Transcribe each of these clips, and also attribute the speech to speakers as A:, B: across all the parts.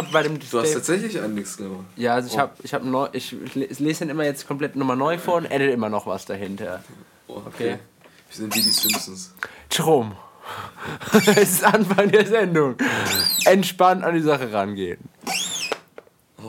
A: Immer bei dem
B: Du hast tatsächlich einen Disclaimer.
A: Ja, also ich
B: Oh.
A: habe ich hab neu, ich le- lese den immer jetzt komplett nochmal neu vor und edit immer noch was dahinter.
B: Oh,
A: Okay.
B: Wir sind wie die Simpsons.
A: Jerome. es ist Anfang der Sendung. Entspannt an die Sache rangehen.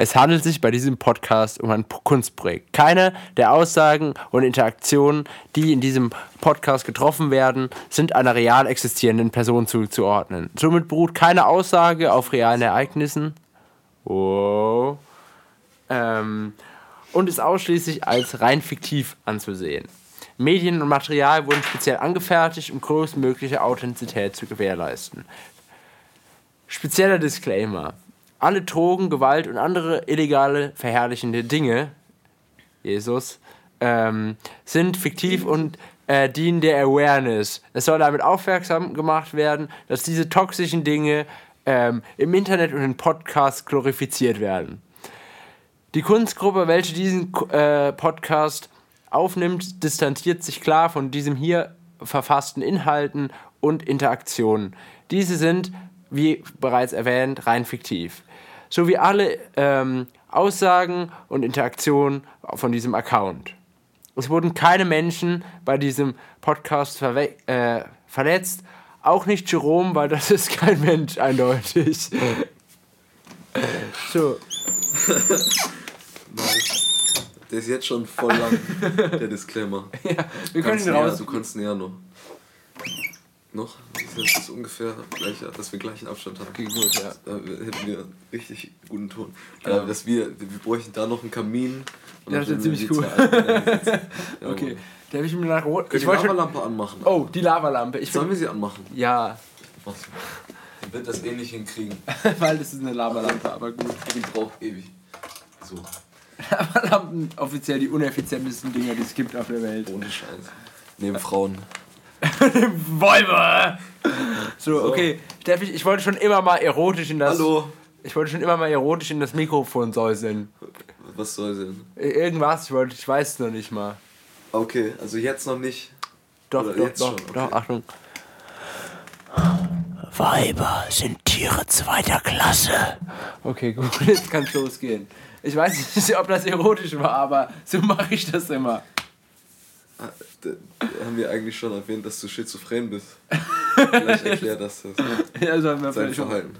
A: Es handelt sich bei diesem Podcast um ein Kunstprojekt. Keine der Aussagen und Interaktionen, die in diesem Podcast getroffen werden, sind einer real existierenden Person zuzuordnen. Somit beruht keine Aussage auf realen Ereignissen. Wow. Ähm, und ist ausschließlich als rein fiktiv anzusehen. Medien und Material wurden speziell angefertigt, um größtmögliche Authentizität zu gewährleisten. Spezieller Disclaimer. Alle Drogen, Gewalt und andere illegale, verherrlichende Dinge, Jesus, ähm, sind fiktiv und äh, dienen der Awareness. Es soll damit aufmerksam gemacht werden, dass diese toxischen Dinge ähm, im Internet und in Podcasts glorifiziert werden. Die Kunstgruppe, welche diesen äh, Podcast aufnimmt, distanziert sich klar von diesem hier verfassten Inhalten und Interaktionen. Diese sind, wie bereits erwähnt, rein fiktiv. Sowie alle ähm, Aussagen und Interaktionen von diesem Account. Es wurden keine Menschen bei diesem Podcast äh, verletzt, auch nicht Jerome, weil das ist kein Mensch eindeutig. so.
B: Der ist jetzt schon voll lang, der Disclaimer.
A: wir können ihn raus.
B: Du kannst näher noch. Noch? Das ist ungefähr gleich, dass wir gleichen Abstand haben.
A: Okay, gut, ja.
B: Da hätten wir richtig guten Ton. Äh, dass wir, wir bräuchten da noch einen Kamin. Und
A: Ja, das
B: wir
A: ziemlich
B: die
A: cool.
B: Ja,
A: Okay, der habe ich mir nach rot.
B: Können
A: Ich
B: die
A: wollte schon.
B: Lavalampe anmachen?
A: Oh, die Lavalampe. Ich
B: Sollen wir sie anmachen?
A: ja,
B: Was? Die wird das eh nicht hinkriegen.
A: weil das ist eine Lavalampe, aber gut.
B: Die braucht ewig. So,
A: Lavalampen offiziell die uneffizientesten Dinger, die es gibt auf der Welt.
B: ohne Scheiß. Neben Frauen.
A: Wolbe! So, okay. Steffi, ich wollte schon immer mal erotisch in das.
B: Hallo.
A: Ich wollte schon immer mal erotisch in das Mikrofon säuseln.
B: Was soll denn?
A: Irgendwas, ich wollte, ich weiß es noch nicht mal.
B: Okay, also jetzt noch nicht.
A: Doch,
B: Oder
A: doch,
B: jetzt
A: doch,
B: schon, okay.
A: doch, Achtung. Weiber sind Tiere zweiter Klasse. Okay, gut, jetzt kann es losgehen. Ich weiß nicht, ob das erotisch war, aber so mache ich das immer.
B: Ah, haben wir eigentlich schon erwähnt, dass du schizophren bist? Vielleicht erklär das. das
A: Ja, sollen wir,
B: sein
A: vielleicht
B: Verhalten.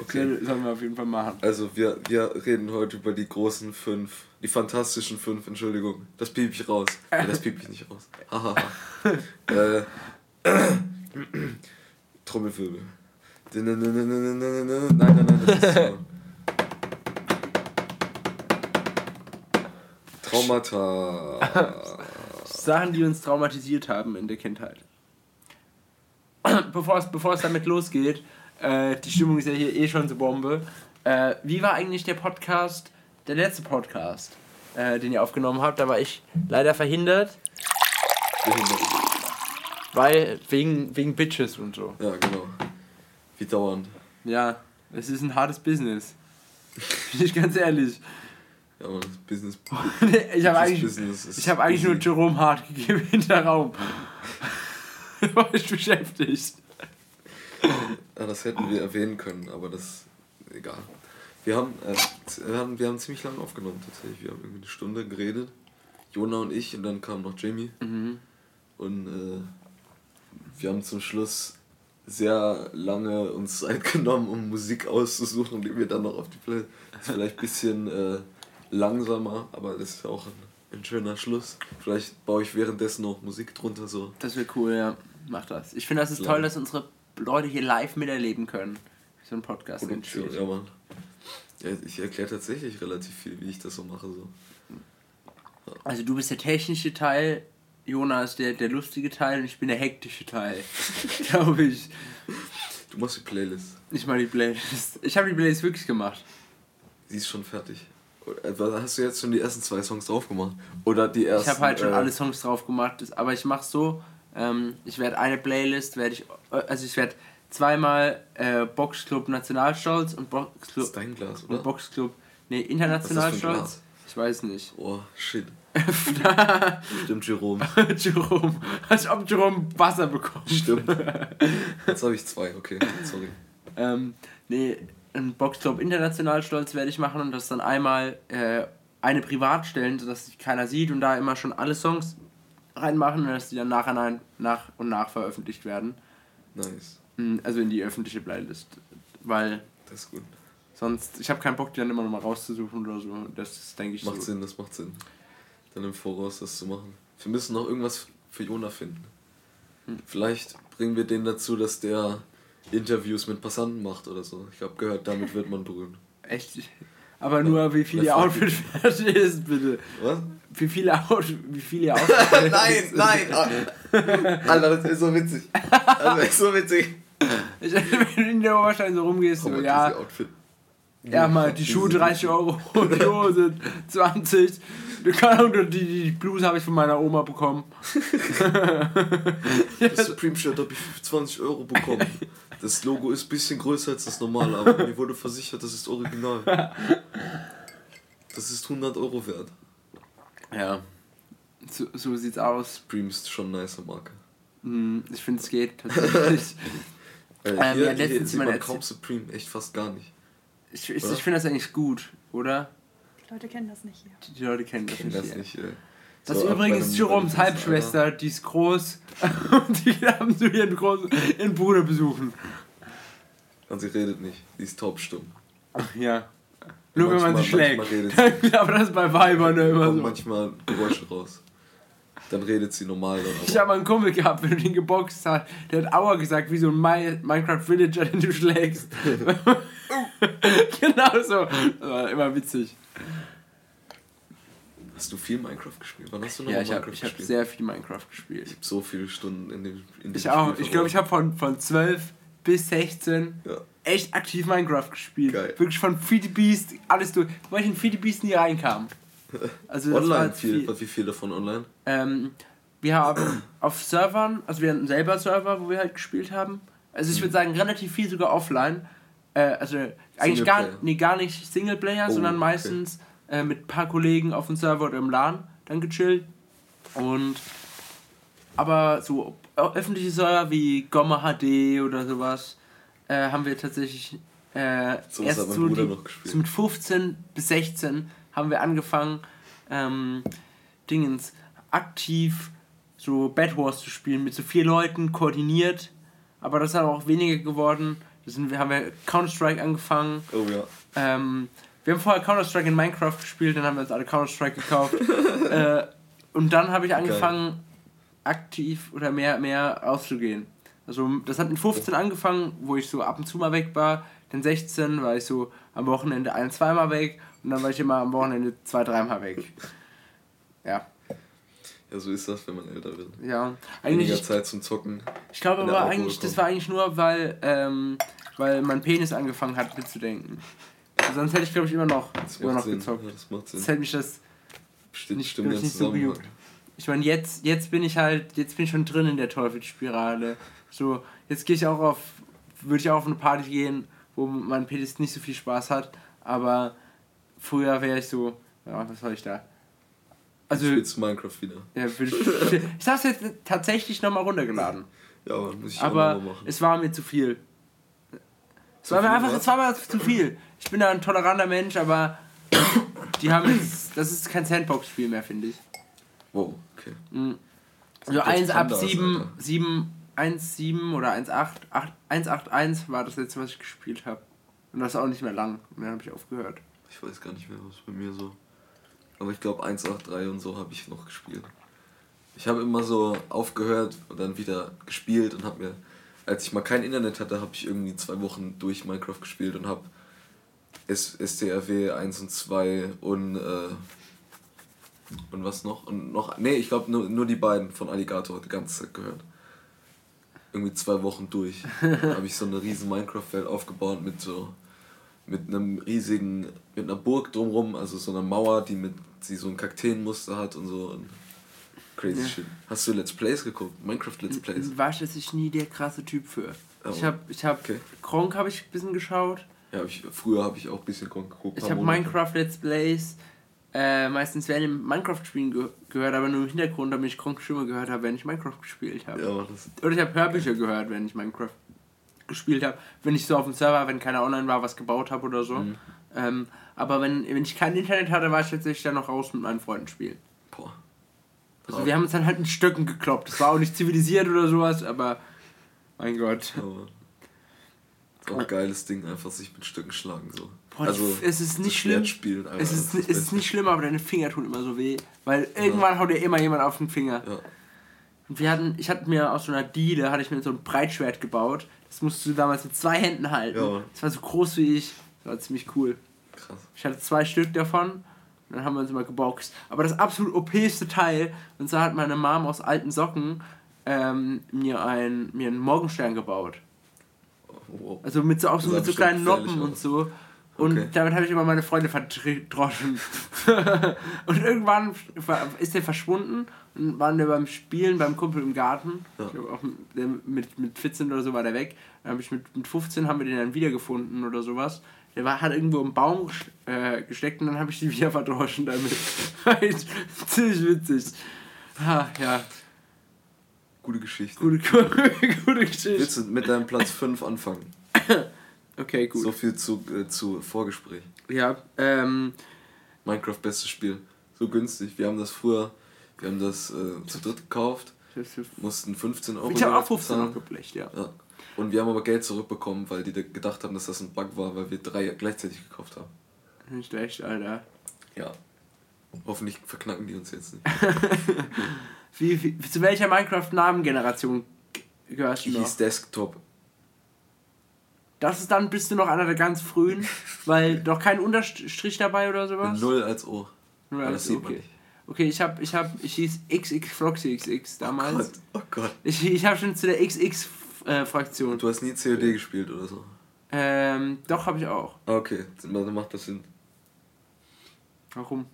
B: Okay.
A: sollen wir auf jeden Fall machen.
B: Also wir, wir reden heute über die großen fünf, die fantastischen fünf, Entschuldigung. Das piep ich raus. Nee, das piep ich nicht raus. Hahaha. äh, Trommelwirbel. Nein, nein, nein, das ist so. Traumata.
A: Sachen, die uns traumatisiert haben in der Kindheit. bevor, es, bevor es damit losgeht, äh, die Stimmung ist ja hier eh schon so Bombe. Äh, wie war eigentlich der Podcast, der letzte Podcast, äh, den ihr aufgenommen habt? Da war ich leider verhindert,
B: Behindert.
A: weil wegen, wegen Bitches und so.
B: Ja, genau. Wie dauernd.
A: Ja, es ist ein hartes Business. Bin ich ganz ehrlich.
B: Ja, man, Business.
A: ich habe eigentlich,
B: Business ist
A: ich hab eigentlich nur. Jerome Hart gegeben in der Raum. war ich beschäftigt.
B: Ja, das hätten wir erwähnen können, aber das egal. Wir haben, äh, wir haben, wir haben ziemlich lange aufgenommen tatsächlich. Wir haben irgendwie eine Stunde geredet. Jona und ich und dann kam noch Jamie. Und äh, wir haben zum Schluss sehr lange uns Zeit genommen, um Musik auszusuchen, die wir dann noch auf die Playlist. Vielleicht ein bisschen äh, langsamer, aber das ist ja auch ein, ein schöner Schluss. Vielleicht baue ich währenddessen noch Musik drunter so.
A: Das wäre cool, ja. Mach das. Ich finde, das ist toll, dass unsere Leute hier live miterleben können. So ein Podcast entsteht.
B: ja, Mann. Ja, ich erkläre tatsächlich relativ viel, wie ich das so mache. So.
A: Also du bist der technische Teil, Jonas der, der lustige Teil und ich bin der hektische Teil. Glaube ich.
B: Du machst die Playlist.
A: Nicht mal die Playlist. Ich habe die Playlist wirklich gemacht.
B: Sie ist schon fertig. Hast du jetzt schon die ersten zwei Songs drauf gemacht? Oder die ersten.
A: Ich habe halt schon
B: äh,
A: alle Songs drauf gemacht, aber ich mache so, ähm, ich werde eine Playlist, werde ich, äh, also ich werde zweimal äh, Boxclub Nationalstolz und Boxclub,
B: ist dein Glas,
A: und
B: oder?
A: Boxclub, nee,
B: Was ist
A: international
B: das für ein
A: stolz.
B: Glas?
A: Ich weiß nicht.
B: Oh, shit. Stimmt, Jerome.
A: Jerome, als ob Jerome Wasser bekommt.
B: Stimmt. Jetzt habe ich zwei, okay. Sorry.
A: Ähm, nee, ein Boxclub international stolz werde ich machen und das dann einmal äh, eine privat stellen, sodass sich keiner sieht und da immer schon alle Songs reinmachen und dass die dann nachher nach und nach veröffentlicht werden.
B: Nice.
A: Mm, Also in die öffentliche Playlist. Weil
B: Das ist gut.
A: sonst, ich habe keinen Bock, die dann immer noch mal rauszusuchen oder so. Das ist, denke ich,
B: Macht
A: so.
B: Sinn, das macht Sinn. Dann im Voraus das zu machen. Wir müssen noch irgendwas für Jona finden.
A: Hm.
B: Vielleicht bringen wir den dazu, dass der Interviews mit Passanten macht oder so. Ich habe gehört, damit wird man berühmt.
A: Echt? Aber nur, wie viel ihr
B: Ja,
A: Outfit fertig ist, bitte.
B: Was?
A: Wie viele, Out wie viel ihr Outfit
B: nein, nein! Alter, das ist so witzig. Das ist so witzig.
A: Ich, wenn du in der Oberstein so rumgehst, so,
B: Komm mal,
A: ja,
B: Outfit.
A: ja, mal die Schuhe 30 Euro und die Hose 20. Die, die Blues habe ich von meiner Oma bekommen.
B: Das Supreme-Shirt habe ich für 20 Euro bekommen. Das Logo ist ein bisschen größer als das normale, aber mir wurde versichert, das ist original. Das ist 100 Euro wert.
A: Ja, so, so sieht's aus.
B: Supreme ist schon eine nice Marke.
A: Hm, Ich finde, es geht tatsächlich.
B: Äh,
A: Ähm,
B: hier
A: ja,
B: hier sieht man kaum Supreme, echt fast gar nicht.
A: Ich, ich, ich finde das eigentlich gut, oder?
C: Die Leute kennen das nicht hier.
A: Die, die Leute kennen das
B: Ich kenne
A: nicht.
B: das
A: hier.
B: nicht. Äh,
A: Das
B: so
A: ist übrigens Jeroms Halbschwester, die ist groß. Und die haben so ihren, großen, ihren Bruder besuchen.
B: Und sie redet nicht, sie ist taubstumm.
A: Ja. Nur wenn man sie
B: Manchmal-
A: schlägt.
B: manchmal
A: Aber das ist bei Weibern ne, immer so.
B: manchmal Geräusche raus. Dann redet sie normal dann
A: Ich
B: aber.
A: habe mal einen Kumpel gehabt, wenn du den geboxt hast, der hat Aua gesagt, wie so ein Mi- Minecraft Villager, den du schlägst. genau so. Das war immer witzig.
B: Hast du viel Minecraft gespielt? Wann hast du noch
A: Ja, ich
B: Minecraft
A: habe ich hab
B: gespielt?
A: sehr viel Minecraft gespielt.
B: ich habe so viele Stunden in dem in
A: Ich
B: diesem
A: auch.
B: Spiel
A: Ich glaube, ich habe von, von 12 bis 16
B: Ja.
A: echt aktiv Minecraft gespielt.
B: Geil.
A: Wirklich von Feed the Beast, alles durch. Weil ich in Feed the Beast nie reinkam. Also
B: Online
A: jetzt
B: viel. Wie viel davon online?
A: Ähm, wir haben auf Servern, also wir hatten selber Server, wo wir halt gespielt haben. Also
B: Mhm.
A: ich würde sagen, relativ viel sogar offline. Äh, also eigentlich gar, nee, gar nicht Singleplayer,
B: Oh,
A: sondern
B: okay.
A: meistens äh, mit ein paar Kollegen auf dem Server oder im LAN dann gechillt. Und aber so öffentliche Server wie Gomma HD oder sowas äh, haben wir tatsächlich äh,
B: So
A: erst
B: hat
A: so, die, so mit 15 bis 16 haben wir angefangen, ähm, Dingens aktiv so Bad Wars zu spielen mit so vier Leuten koordiniert. Aber das ist aber auch weniger geworden. Das sind, wir haben wir Counter-Strike angefangen.
B: Oh ja.
A: Ähm, wir haben vorher Counter-Strike in Minecraft gespielt, dann haben wir uns alle Counter-Strike gekauft. äh, und dann habe ich angefangen, aktiv oder mehr, mehr auszugehen. Also das hat mit 15 angefangen, wo ich so ab und zu mal weg war. Dann 16 war ich so am Wochenende ein-, zweimal weg. Und dann war ich immer am Wochenende zwei-, dreimal weg. Ja,
B: so ist das, wenn man älter wird.
A: ja.
B: Weniger
A: Eigentlich,
B: Zeit zum Zocken.
A: ich glaube aber eigentlich, das war eigentlich nur, weil, ähm, weil mein Penis angefangen hat mitzudenken. Sonst hätte ich, glaube ich, immer noch,
B: Das
A: immer noch
B: Sinn.
A: gezockt.
B: Ja, das macht Sinn.
A: Das hätte mich das
B: Stimmt,
A: nicht-
B: stimmt
A: nicht so gejuckt. Ich meine, jetzt, jetzt bin ich halt, jetzt bin ich schon drin in der Teufelsspirale. So, jetzt gehe ich auch auf, würde ich auch auf eine Party gehen, wo mein Penis nicht so viel Spaß hat, aber früher wäre ich so, ja, was soll ich da? Also,
B: spielst du Minecraft wieder.
A: ja, ich, hab's jetzt tatsächlich nochmal runtergeladen,
B: Ja, aber muss ich auch
A: aber
B: noch mal machen.
A: es war mir zu viel. Es
B: Zu
A: war mir einfach, mir zu viel. Ich bin da ein toleranter Mensch, aber die haben jetzt, das ist kein Sandbox-Spiel mehr, finde ich.
B: Wow, okay.
A: Mhm.
B: Das
A: Also
B: gibt
A: 1
B: jetzt
A: ab
B: Pandas,
A: 7,
B: Alter.
A: 7, 1, 7 oder 1, 8, 8, 1, 8, 1 war das letzte, was ich gespielt habe. Und das ist auch nicht mehr lang. Und dann habe ich aufgehört.
B: Ich weiß gar nicht mehr, was bei mir so. Aber ich glaube 183 und so habe ich noch gespielt. Ich habe immer so aufgehört und dann wieder gespielt und habe mir, als ich mal kein Internet hatte, habe ich irgendwie zwei Wochen durch Minecraft gespielt und habe STRW 1 und 2 und äh, und was noch? Und noch, nee, ich glaube nur, nur die beiden von Alligator die ganze Zeit gehört. Irgendwie zwei Wochen durch. habe ich so eine riesen Minecraft-Welt aufgebaut mit so mit einem riesigen, mit einer Burg drumrum, also so einer Mauer, die mit sie so ein Kakteenmuster hat und so und crazy
A: Ja.
B: shit. Hast du Let's Plays geguckt? Minecraft Let's Plays?
A: War ich jetzt nie der krasse Typ für.
B: Aber-
A: Ich habe, ich habe,
B: okay.
A: Kronk habe ich ein bisschen geschaut.
B: Ja, hab ich, früher habe ich auch ein bisschen geguckt.
A: Ich habe. Minecraft Let's Plays äh, meistens während dem Minecraft-Spielen ge gehört, aber nur im Hintergrund, damit ich Kronk Stimme gehört habe, wenn ich Minecraft gespielt habe.
B: Ja,
A: Oder ich habe Hörbücher gehört, wenn ich Minecraft gespielt habe. Wenn ich so auf dem Server, wenn keiner online war, was gebaut habe oder so.
B: Mhm.
A: Ähm, aber wenn, wenn ich kein Internet hatte, war ich tatsächlich dann noch raus mit meinen Freunden spielen.
B: boah.
A: Also wir haben uns dann halt mit Stöcken gekloppt. Das war auch nicht zivilisiert oder sowas, aber mein Gott.
B: Aber ist auch ein geiles Ding, einfach sich mit Stücken schlagen so.
A: Boah, die- es ist nicht schlimm.
B: Alter,
A: Es ist, es ist nicht schlimm, aber deine Finger tun immer so weh. Weil irgendwann haut dir immer jemand auf den Finger.
B: Ja.
A: Und wir hatten, ich hatte mir aus so einer Diele, hatte ich mir so ein Breitschwert gebaut. Das musst du damals mit zwei Händen halten.
B: Ja.
A: Das war so groß wie ich. Das war ziemlich cool.
B: Krass.
A: Ich hatte zwei Stück davon. Und dann haben wir uns immer geboxt. Aber das absolut OPste Teil, und zwar hat meine Mom aus alten Socken ähm, mir, ein, mir einen Morgenstern gebaut.
B: Wow.
A: Also mit so, auch so, mit so kleinen Noppen und so. Und
B: Okay.
A: damit habe ich immer meine Freunde verdroschen. und irgendwann ist der verschwunden und waren wir beim Spielen beim Kumpel im Garten.
B: Ja.
A: Ich glaube auch mit, mit 14 oder so war der weg. Dann habe ich mit, mit 15 haben wir den dann wiedergefunden oder sowas. Der war, hat irgendwo im Baum äh, gesteckt und dann habe ich die wieder verdroschen damit. Ziemlich witzig. Ah, ja,
B: Gute Geschichte.
A: gute, gute, gute Geschichte.
B: Willst du mit deinem Platz 5 anfangen?
A: Okay, gut.
B: So viel zu, äh, zu Vorgespräch.
A: Ja, ähm,
B: Minecraft bestes Spiel. So günstig. Wir haben das früher, wir haben das äh, zu dritt gekauft, mussten 15 Euro
A: Ich habe auch
B: jeweils
A: 15 noch
B: bezahlen.
A: geblecht, ja.
B: Ja. Und wir haben aber Geld zurückbekommen, weil die da gedacht haben, dass das ein Bug war, weil wir drei gleichzeitig gekauft haben.
A: Nicht schlecht, Alter.
B: Ja. Hoffentlich verknacken die uns jetzt nicht.
A: Wie, wie, zu welcher Minecraft-Namengeneration gehörst du
B: Die
A: noch?
B: hieß Desktop.
A: Das ist dann, bist du noch einer der ganz frühen, weil doch kein Unterstrich dabei oder sowas?
B: Null als O.
A: Null,
B: sieht man
A: okay. ich hab, ich hab, ich hieß XX Floxy XX damals.
B: Gott, oh Gott.
A: ich ich habe schon zu der XX-Fraktion.
B: Du hast nie COD gespielt oder so.
A: Ähm, doch, habe ich auch.
B: Ah, Okay, dann macht das Sinn.
A: Warum?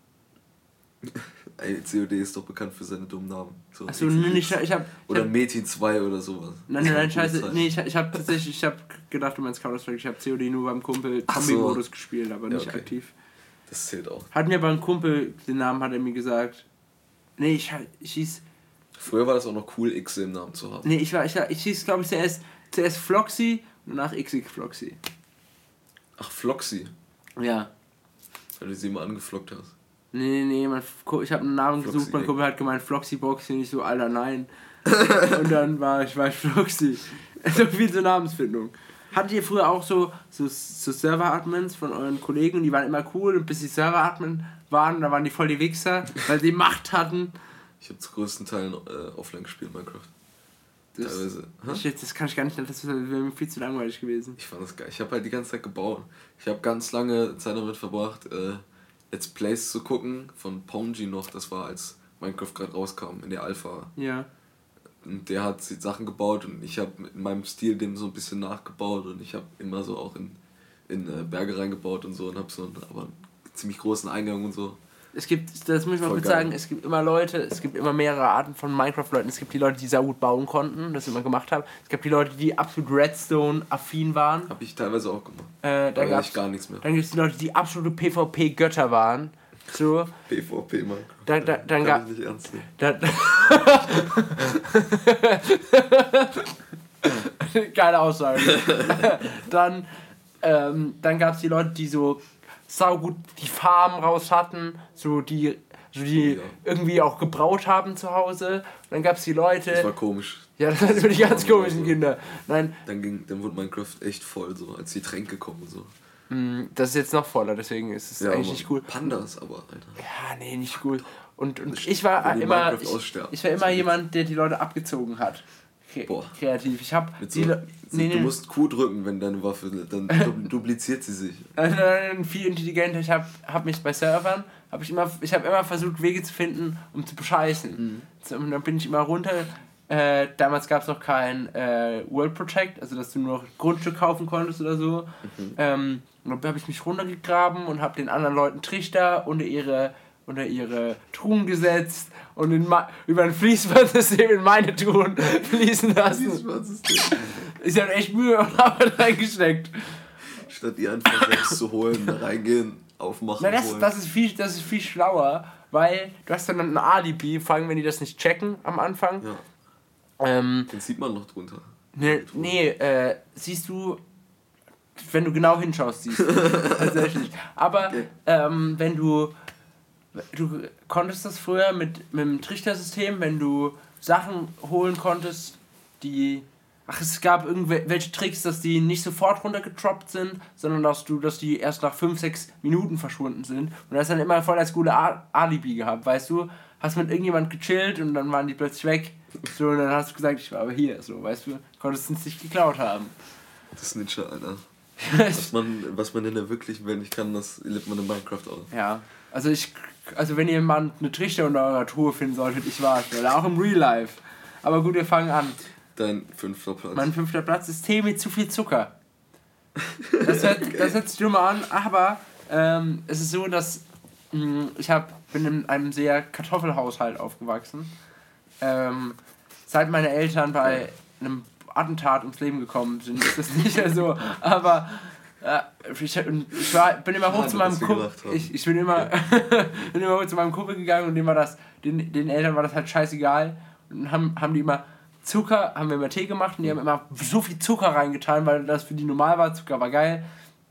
B: Ey, COD ist doch bekannt für seine dummen Namen. So,
A: Achso, nee, ich, ich habe.
B: Oder Metin 2 oder sowas.
A: Nein, nein, nein, scheiße. Nee, ich, ich habe tatsächlich, ich habe gedacht, du meinst Counter-Strike. Ich habe COD nur beim Kumpel
B: Ach so.
A: Gespielt, aber
B: Ja,
A: nicht
B: okay.
A: aktiv.
B: Das zählt auch.
A: Hat mir aber ein Kumpel, den Namen hat er mir gesagt. Nee, ich, ich hieß.
B: Früher war das auch noch cool, X im Namen zu haben.
A: Nee, ich war, ich, ich hieß, glaube ich, zuerst, zuerst Floxy und danach XX Floxy.
B: Ach, Floxy,
A: Ja.
B: weil du sie immer angeflockt hast.
A: Nee, nee, mein, Ko- ich habe einen Namen
B: Floxy,
A: gesucht, mein. Kumpel hat gemeint Floxy Boxy und ich so, Alter, nein. und dann war ich bei Floxy. So viel zur Namensfindung. Hattet ihr früher auch so, so, so Server-Admins von euren Kollegen, die waren immer cool und bis die Server-Admin waren, da waren die voll die Wichser, weil sie Macht hatten.
B: Ich habe zu größten Teilen äh, offline gespielt, Minecraft.
A: Das,
B: Teilweise.
A: Das, das kann ich gar nicht, das wäre mir viel zu langweilig gewesen.
B: Ich fand das geil. Ich habe halt die ganze Zeit gebaut. Ich habe ganz lange Zeit damit verbracht, äh, Let's Plays zu gucken von Ponji noch. Das war als Minecraft gerade rauskam in der Alpha.
A: Ja.
B: Und der hat Sachen gebaut und ich habe mit meinem Stil dem so ein bisschen nachgebaut und ich habe immer so auch in, in äh, Berge reingebaut und so und habe so einen, aber einen ziemlich großen Eingang und so.
A: Es gibt, das muss ich mal
B: Voll
A: kurz
B: geil.
A: sagen, es gibt immer Leute, es gibt immer mehrere Arten von Minecraft-Leuten. Es gibt die Leute, die sehr gut bauen konnten, das immer gemacht haben. Es gibt die Leute, die absolut Redstone-affin waren.
B: Habe ich teilweise auch gemacht.
A: Äh,
B: Da gab ich gar nichts mehr.
A: dann gibt es die Leute, die absolute PvP-Götter waren. So,
B: PvP Minecraft.
A: Da- da- dann
B: Kann
A: gab-
B: ich nicht ernst nehmen.
A: Geile Aussage. dann ähm, dann gab es die Leute, die so saugut die Farmen raus hatten, so die, so die
B: Ja.
A: irgendwie auch gebraut haben zu Hause. Und dann gab es die Leute.
B: Das war komisch.
A: ja, das sind die ganz komischen Kinder. Nein,
B: Dann, ging, dann wurde Minecraft echt voll, so als die Tränke kommen und so.
A: mh, das ist jetzt noch voller, deswegen ist es eigentlich
B: Mann.
A: nicht cool.
B: Pandas aber, Alter.
A: Ja, nee, nicht cool. Und, und ich war immer, ich, ich war immer jemand, der die Leute abgezogen hat.
B: Boah.
A: Kreativ. Ich hab
B: Mit
A: die
B: so,
A: Le- nee,
B: du musst Q drücken, wenn deine Waffe, dann dupliziert sie sich.
A: Nein, viel intelligenter. Ich habe hab mich bei Servern, habe ich immer, ich habe immer versucht Wege zu finden, um zu bescheißen. So, und dann bin ich immer runter. Äh, damals gab es noch kein äh, World Protect, also dass du nur Grundstück kaufen konntest oder so. Ähm, und dann habe ich mich runtergegraben und habe den anderen Leuten Trichter unter ihre unter ihre Truhen gesetzt und über ein Fließbandsystem in meine Truhen fließen lassen. Ich habe echt Mühe und Arbeit reingesteckt.
B: Statt die einfach selbst zu holen, da reingehen, aufmachen,
A: Na, das,
B: holen.
A: das, ist viel, das ist viel schlauer, weil du hast dann ein Alibi, vor allem wenn die das nicht checken am Anfang.
B: ja,
A: Ähm,
B: den sieht man noch drunter.
A: nee, nee äh, siehst du, wenn du genau hinschaust, siehst du. Tatsächlich. Aber
B: Okay.
A: ähm, wenn du, du konntest das früher mit, mit dem Trichtersystem, wenn du Sachen holen konntest, die. Ach, es gab irgendwelche Tricks, dass die nicht sofort runtergetroppt sind, sondern dass du, dass die erst nach 5, 6 Minuten verschwunden sind. Und das dann immer voll als gute Alibi gehabt, weißt du? Hast mit irgendjemand gechillt und dann waren die plötzlich weg. So, und dann hast du gesagt, ich war aber hier, so, weißt du? Konntest es nicht geklaut haben.
B: Das Ninja, Alter. Was man, was man in der wirklichen Welt nicht kann, das lebt man in Minecraft aus.
A: Ja, also ich, also wenn jemand eine Trichter unter eurer Truhe finden solltet, ich war es, oder auch im Real Life. Aber gut, wir fangen an.
B: Dein fünfter Platz.
A: Mein fünfter Platz ist Tee mit zu viel Zucker. Das hört, das hört sich dummer an, aber ähm, es ist so, dass mh, ich hab, bin in einem sehr Kartoffelhaushalt aufgewachsen. Ähm, seit meine Eltern bei einem Attentat ums Leben gekommen sind, ist das nicht mehr so. Aber ich, ich war, bin immer hoch
B: Schade,
A: zu meinem Kumpel. Ich, ich bin immer, bin immer hoch zu meinem Kumpel gegangen und dem war das, den, den Eltern war das halt scheißegal. Und haben, haben die immer Zucker, haben wir immer Tee gemacht und die haben immer so viel Zucker reingetan, weil das für die normal war. Zucker war geil.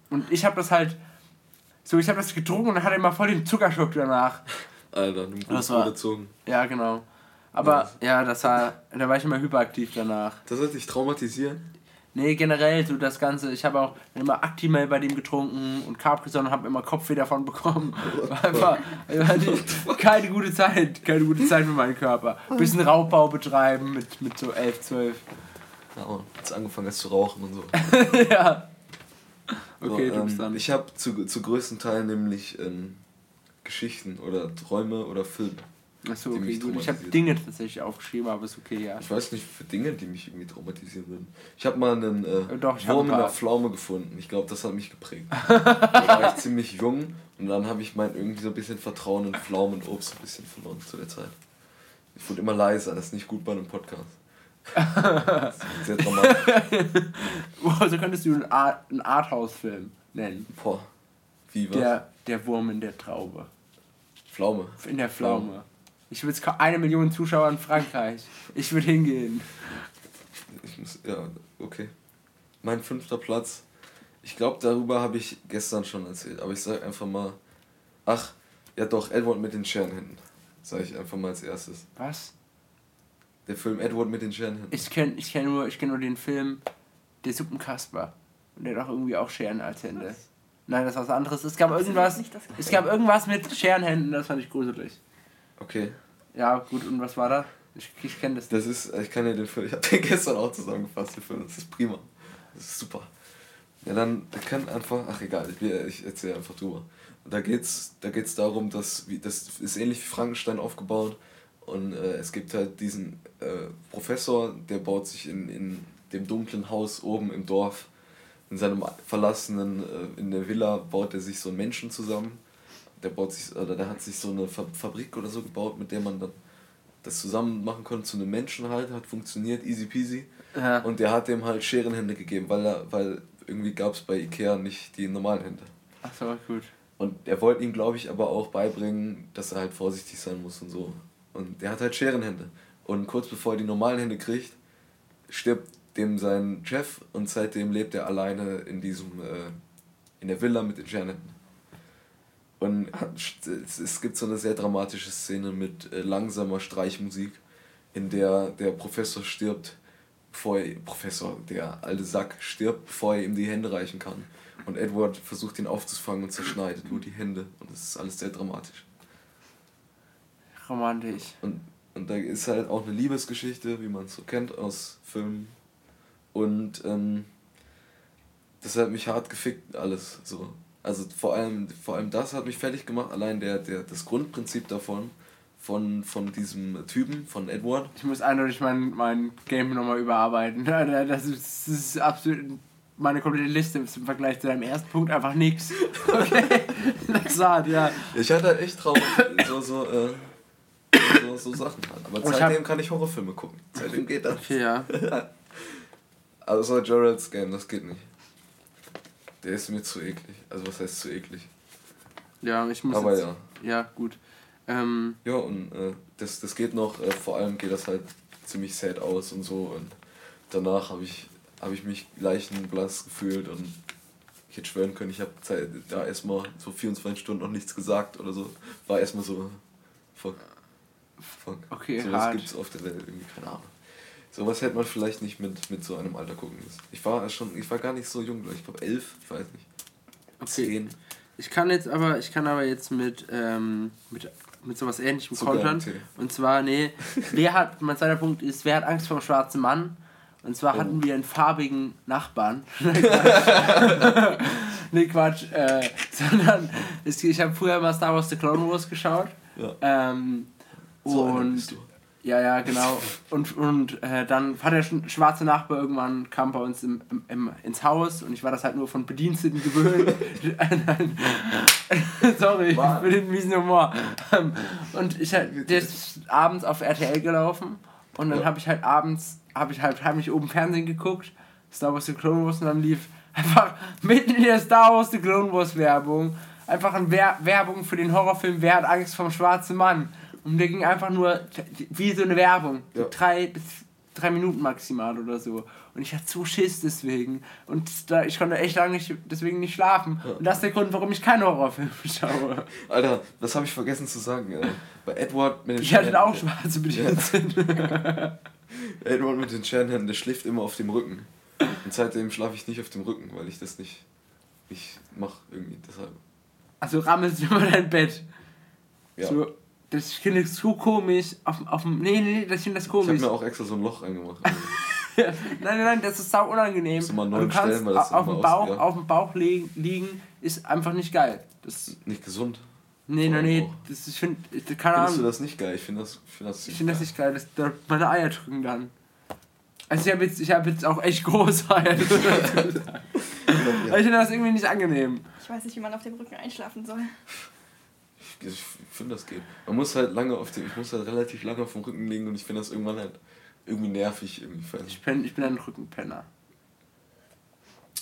A: Und ich habe das halt, so ich habe das getrunken und hatte immer voll den Zuckerschock danach.
B: Alter, du
A: war-
B: gezogen.
A: Ja, genau. Aber ja, das war, da war ich immer hyperaktiv danach.
B: Das hat dich traumatisiert?
A: Nee, generell so das Ganze. Ich habe auch immer Actimel bei dem getrunken und Capri-Sonne und habe immer Kopfweh davon bekommen. Einfach, keine gute Zeit, keine gute Zeit für meinen Körper. Bisschen Raubbau betreiben mit, mit so 11, 12.
B: Ja, und jetzt angefangen hast zu rauchen und so.
A: ja. Okay,
B: so,
A: du bist
B: ähm,
A: dann.
B: Ich habe zu, zu größten Teil nämlich ähm, Geschichten oder Träume oder Filme.
A: Achso, okay, gut. Ich habe. Dinge tatsächlich aufgeschrieben, aber ist okay, ja.
B: Ich weiß nicht für Dinge, die mich irgendwie traumatisieren würden. Ich habe mal einen äh,
A: Doch, ich hab
B: Wurm in der. Pflaume gefunden. Ich glaube, das hat mich geprägt. da war ich ziemlich jung und dann habe ich mein irgendwie so ein bisschen Vertrauen in Pflaumen und Obst ein bisschen verloren zu der Zeit. Ich wurde immer leiser, das ist nicht gut bei einem Podcast. Das ist sehr dramatisch.
A: Boah, so könntest du einen, Art, einen Arthouse-Film nennen.
B: Boah. Wie was?
A: Der, der Wurm in der Traube.
B: Pflaume.
A: In der Pflaume. Ich würde eine Million Zuschauer in Frankreich. Ich würde hingehen.
B: Ich muss, ja, okay. Mein fünfter Platz Ich glaube, darüber habe ich gestern schon erzählt, aber ich sage einfach mal, ach, ja doch, Edward mit den Scherenhänden. Sage ich einfach mal als erstes.
A: Was?
B: Der Film Edward mit den Scherenhänden.
A: Ich kenne ich kenn nur, ich kenn nur den Film Der Suppenkasper. Und der hat auch irgendwie auch Scheren als Hände. Nein, das ist was anderes. Es gab irgendwas.
C: nicht das
A: Es gab irgendwas mit Scherenhänden, das fand ich gruselig.
B: Okay.
A: Ja, gut, und was war da? Ich, ich kenne das.
B: Das ist, ich kann ja den Film, ich habe den gestern auch zusammengefasst, den Film, das ist prima. Das ist super. Ja, dann, kann einfach, ach egal, ich, ich erzähle einfach drüber. Da geht's, da geht's darum, dass, wie, das ist ähnlich wie Frankenstein aufgebaut und äh, es gibt halt diesen äh, Professor, der baut sich in, in dem dunklen Haus oben im Dorf, in seinem verlassenen, äh, in der Villa baut er sich so einen Menschen zusammen. Der baut sich, oder der hat sich so eine Fa Fabrik oder so gebaut, mit der man dann das zusammen machen konnte zu einem Menschen halt, hat funktioniert, easy peasy.
A: Ja.
B: Und der hat dem halt Scherenhände gegeben, weil er, weil irgendwie gab es bei Ikea nicht die normalen Hände.
A: Ach so, gut.
B: Und er wollte ihm, glaube ich, aber auch beibringen, dass er halt vorsichtig sein muss und so. Und der hat halt Scherenhände. Und kurz bevor er die normalen Hände kriegt, stirbt dem sein Chef und seitdem lebt er alleine in diesem, äh, in der Villa mit den Scherenhänden. Und hat- es, es gibt so eine sehr dramatische Szene mit äh, langsamer Streichmusik, in der der Professor stirbt, bevor er, Professor, der alte Sack stirbt, bevor er ihm die Hände reichen kann. Und Edward versucht ihn aufzufangen und zerschneidet nur die Hände. Und das ist alles sehr dramatisch.
A: Romantisch.
B: Und, und da ist halt auch eine Liebesgeschichte, wie man es so kennt aus Filmen. Und ähm, das hat mich hart gefickt, alles so. Also vor allem, vor allem das hat mich fertig gemacht, allein der, der, das Grundprinzip davon, von, von diesem Typen, von Edward.
A: Ich muss eindeutig mein, mein Game nochmal überarbeiten. Das ist, das ist absolut meine komplette Liste ist im Vergleich zu deinem ersten Punkt einfach nix. Okay, das hat, ja.
B: Ich hatte halt echt traurig, so, so, äh, so, so Sachen halt. Aber
A: ich
B: seitdem kann ich Horrorfilme gucken. Seitdem geht das.
A: Okay, ja.
B: Also Gerald's Game, das geht nicht. Der ist mir zu eklig. Also was heißt zu eklig?
A: Ja, ich muss
B: Aber
A: jetzt,
B: ja.
A: Ja, gut. Ähm,
B: Ja, und äh, das, das geht noch, äh, vor allem geht das halt ziemlich sad aus und so. Und danach habe ich, hab ich mich leichenblass gefühlt und ich hätte schwören können, ich habe da erstmal so 24 Stunden noch nichts gesagt oder so. War erstmal so, fuck. Fuck.
A: Okay,
B: so
A: hart.
B: gibt's auf der Welt irgendwie, keine Ahnung. Sowas hätte man vielleicht nicht mit, mit so einem Alter gucken müssen. Ich war schon, ich war gar nicht so jung, ich glaube elf, ich weiß nicht.
A: okay.
B: Zehn.
A: Ich kann jetzt aber, ich kann aber jetzt mit, ähm, mit, mit sowas ähnlichem
B: Zucker
A: kontern. Und zwar, nee, wer hat, mein zweiter Punkt ist, wer hat Angst vor dem schwarzen Mann? Und zwar
B: Oh.
A: hatten wir einen farbigen Nachbarn. nee, Quatsch. Äh, sondern ich habe früher mal Star Wars The Clone Wars geschaut.
B: Ja.
A: Ähm,
B: So
A: und. Ja, ja, genau. Und, und äh, dann hat der sch- schwarze Nachbar irgendwann, kam bei uns im, im, im, ins Haus und ich war das halt nur von Bediensteten gewöhnt. Sorry für den miesen Humor. Und ich halt, der ist abends auf RTL gelaufen und dann
B: Ja.
A: habe ich halt abends, habe ich halt heimlich oben Fernsehen geguckt, Star Wars The Clone Wars und dann lief einfach mitten in der Star Wars The Clone Wars Werbung einfach eine Wer Werbung für den Horrorfilm Wer hat Angst vom schwarzen Mann. Und der ging einfach nur wie so eine Werbung. So
B: Ja.
A: drei bis drei Minuten maximal oder so. Und ich hatte so Schiss deswegen. Und da, ich konnte echt lange nicht, deswegen nicht schlafen. Und das ist der Grund, warum ich keine Horrorfilme schaue.
B: Alter, das habe ich vergessen zu sagen. Äh, bei Edward mit den
A: Ich hatte auch schwarze Bediensteten.
B: Edward mit den Scherenhänden, der schläft immer auf dem Rücken. Und seitdem schlafe ich nicht auf dem Rücken, weil ich das nicht, nicht mache irgendwie. Deshalb.
A: Also rammelst du immer dein Bett.
B: Ja.
A: So, das ich finde es so komisch. Auf, auf. Nee, nee, nee, das finde das
B: ich habe
A: komisch.
B: mir auch extra so ein Loch reingemacht.
A: nein, nein, nein, das ist sau unangenehm.
B: Mal
A: Und
B: neu
A: du kannst
B: bestellen, weil das
A: auf
B: immer
A: dem Bauch,
B: ja.
A: auf dem Bauch liegen, liegen ist einfach nicht geil. Das,
B: nicht gesund.
A: nee,
B: Vor
A: nee, das, ich finde, keine
B: Findest du
A: Ahnung.
B: das nicht geil? Ich finde das, ich find das,
A: Ich finde das nicht geil, dass da meine Eier drücken dann. Also ich habe jetzt, ich hab jetzt auch echt große Eier. das ich ich finde das irgendwie nicht angenehm.
C: Ich weiß nicht, wie man auf dem Rücken einschlafen soll.
B: Ich, finde das geht. Man muss halt lange auf dem, ich muss halt relativ lange auf dem Rücken liegen und ich finde das irgendwann halt irgendwie nervig. Irgendwie
A: Ich bin, ich bin ein Rückenpenner.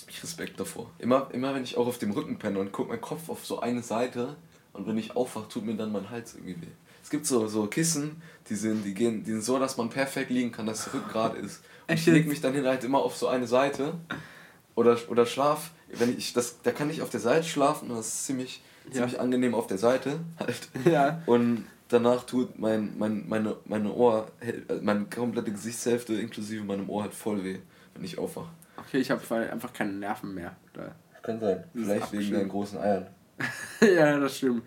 B: ich Respekt davor. Immer, immer wenn ich auch auf dem Rücken penne und gucke mein Kopf auf so eine Seite und wenn ich aufwache, tut mir dann mein Hals irgendwie weh. Es gibt so, so Kissen, die sind, die, gehen, die sind so, dass man perfekt liegen kann, dass der Rücken gerade ist. Und ich lege mich dann hin halt immer auf so eine Seite oder, oder schlaf wenn ich das, da kann ich auf der Seite schlafen, das ist ziemlich,
A: Ja.
B: ziemlich angenehm auf der Seite halt.
A: Ja.
B: Und danach tut mein, mein, meine, meine Ohr, äh, meine komplette Gesichtshälfte inklusive meinem Ohr halt voll weh, wenn ich aufwache.
A: Okay, ich habe einfach keine Nerven mehr. Da.
B: Kann sein. Vielleicht wegen deinen großen Eiern.
A: ja, das stimmt.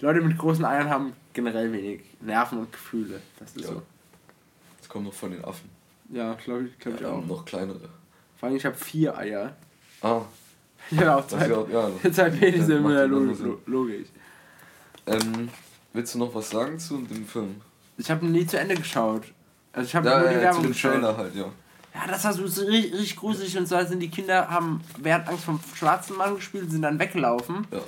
A: Leute mit großen Eiern haben generell wenig Nerven und Gefühle. Das ist
B: Ja.
A: so.
B: Das kommt noch von den Affen.
A: Ja, glaube ich, glaub ich
B: Ja,
A: auch.
B: noch kleinere.
A: Vor allem, ich habe vier Eier.
B: Ah,
A: Ja, auch
B: das
A: zwei,
B: ist ja,
A: zwei Penisse,
B: macht
A: ja,
B: ja
A: lo-
B: nur Sinn.
A: lo- logisch.
B: Ähm, willst du noch was sagen zu dem Film?
A: Ich habe nie zu Ende geschaut. Also ich habe
B: Ja,
A: nur die
B: ja, zu
A: Werbung
B: dem. Trailer halt, ja.
A: Ja, das war so so richtig, richtig gruselig und zwar sind die Kinder, haben während Angst vom schwarzen Mann gespielt, sind dann weggelaufen.
B: ja.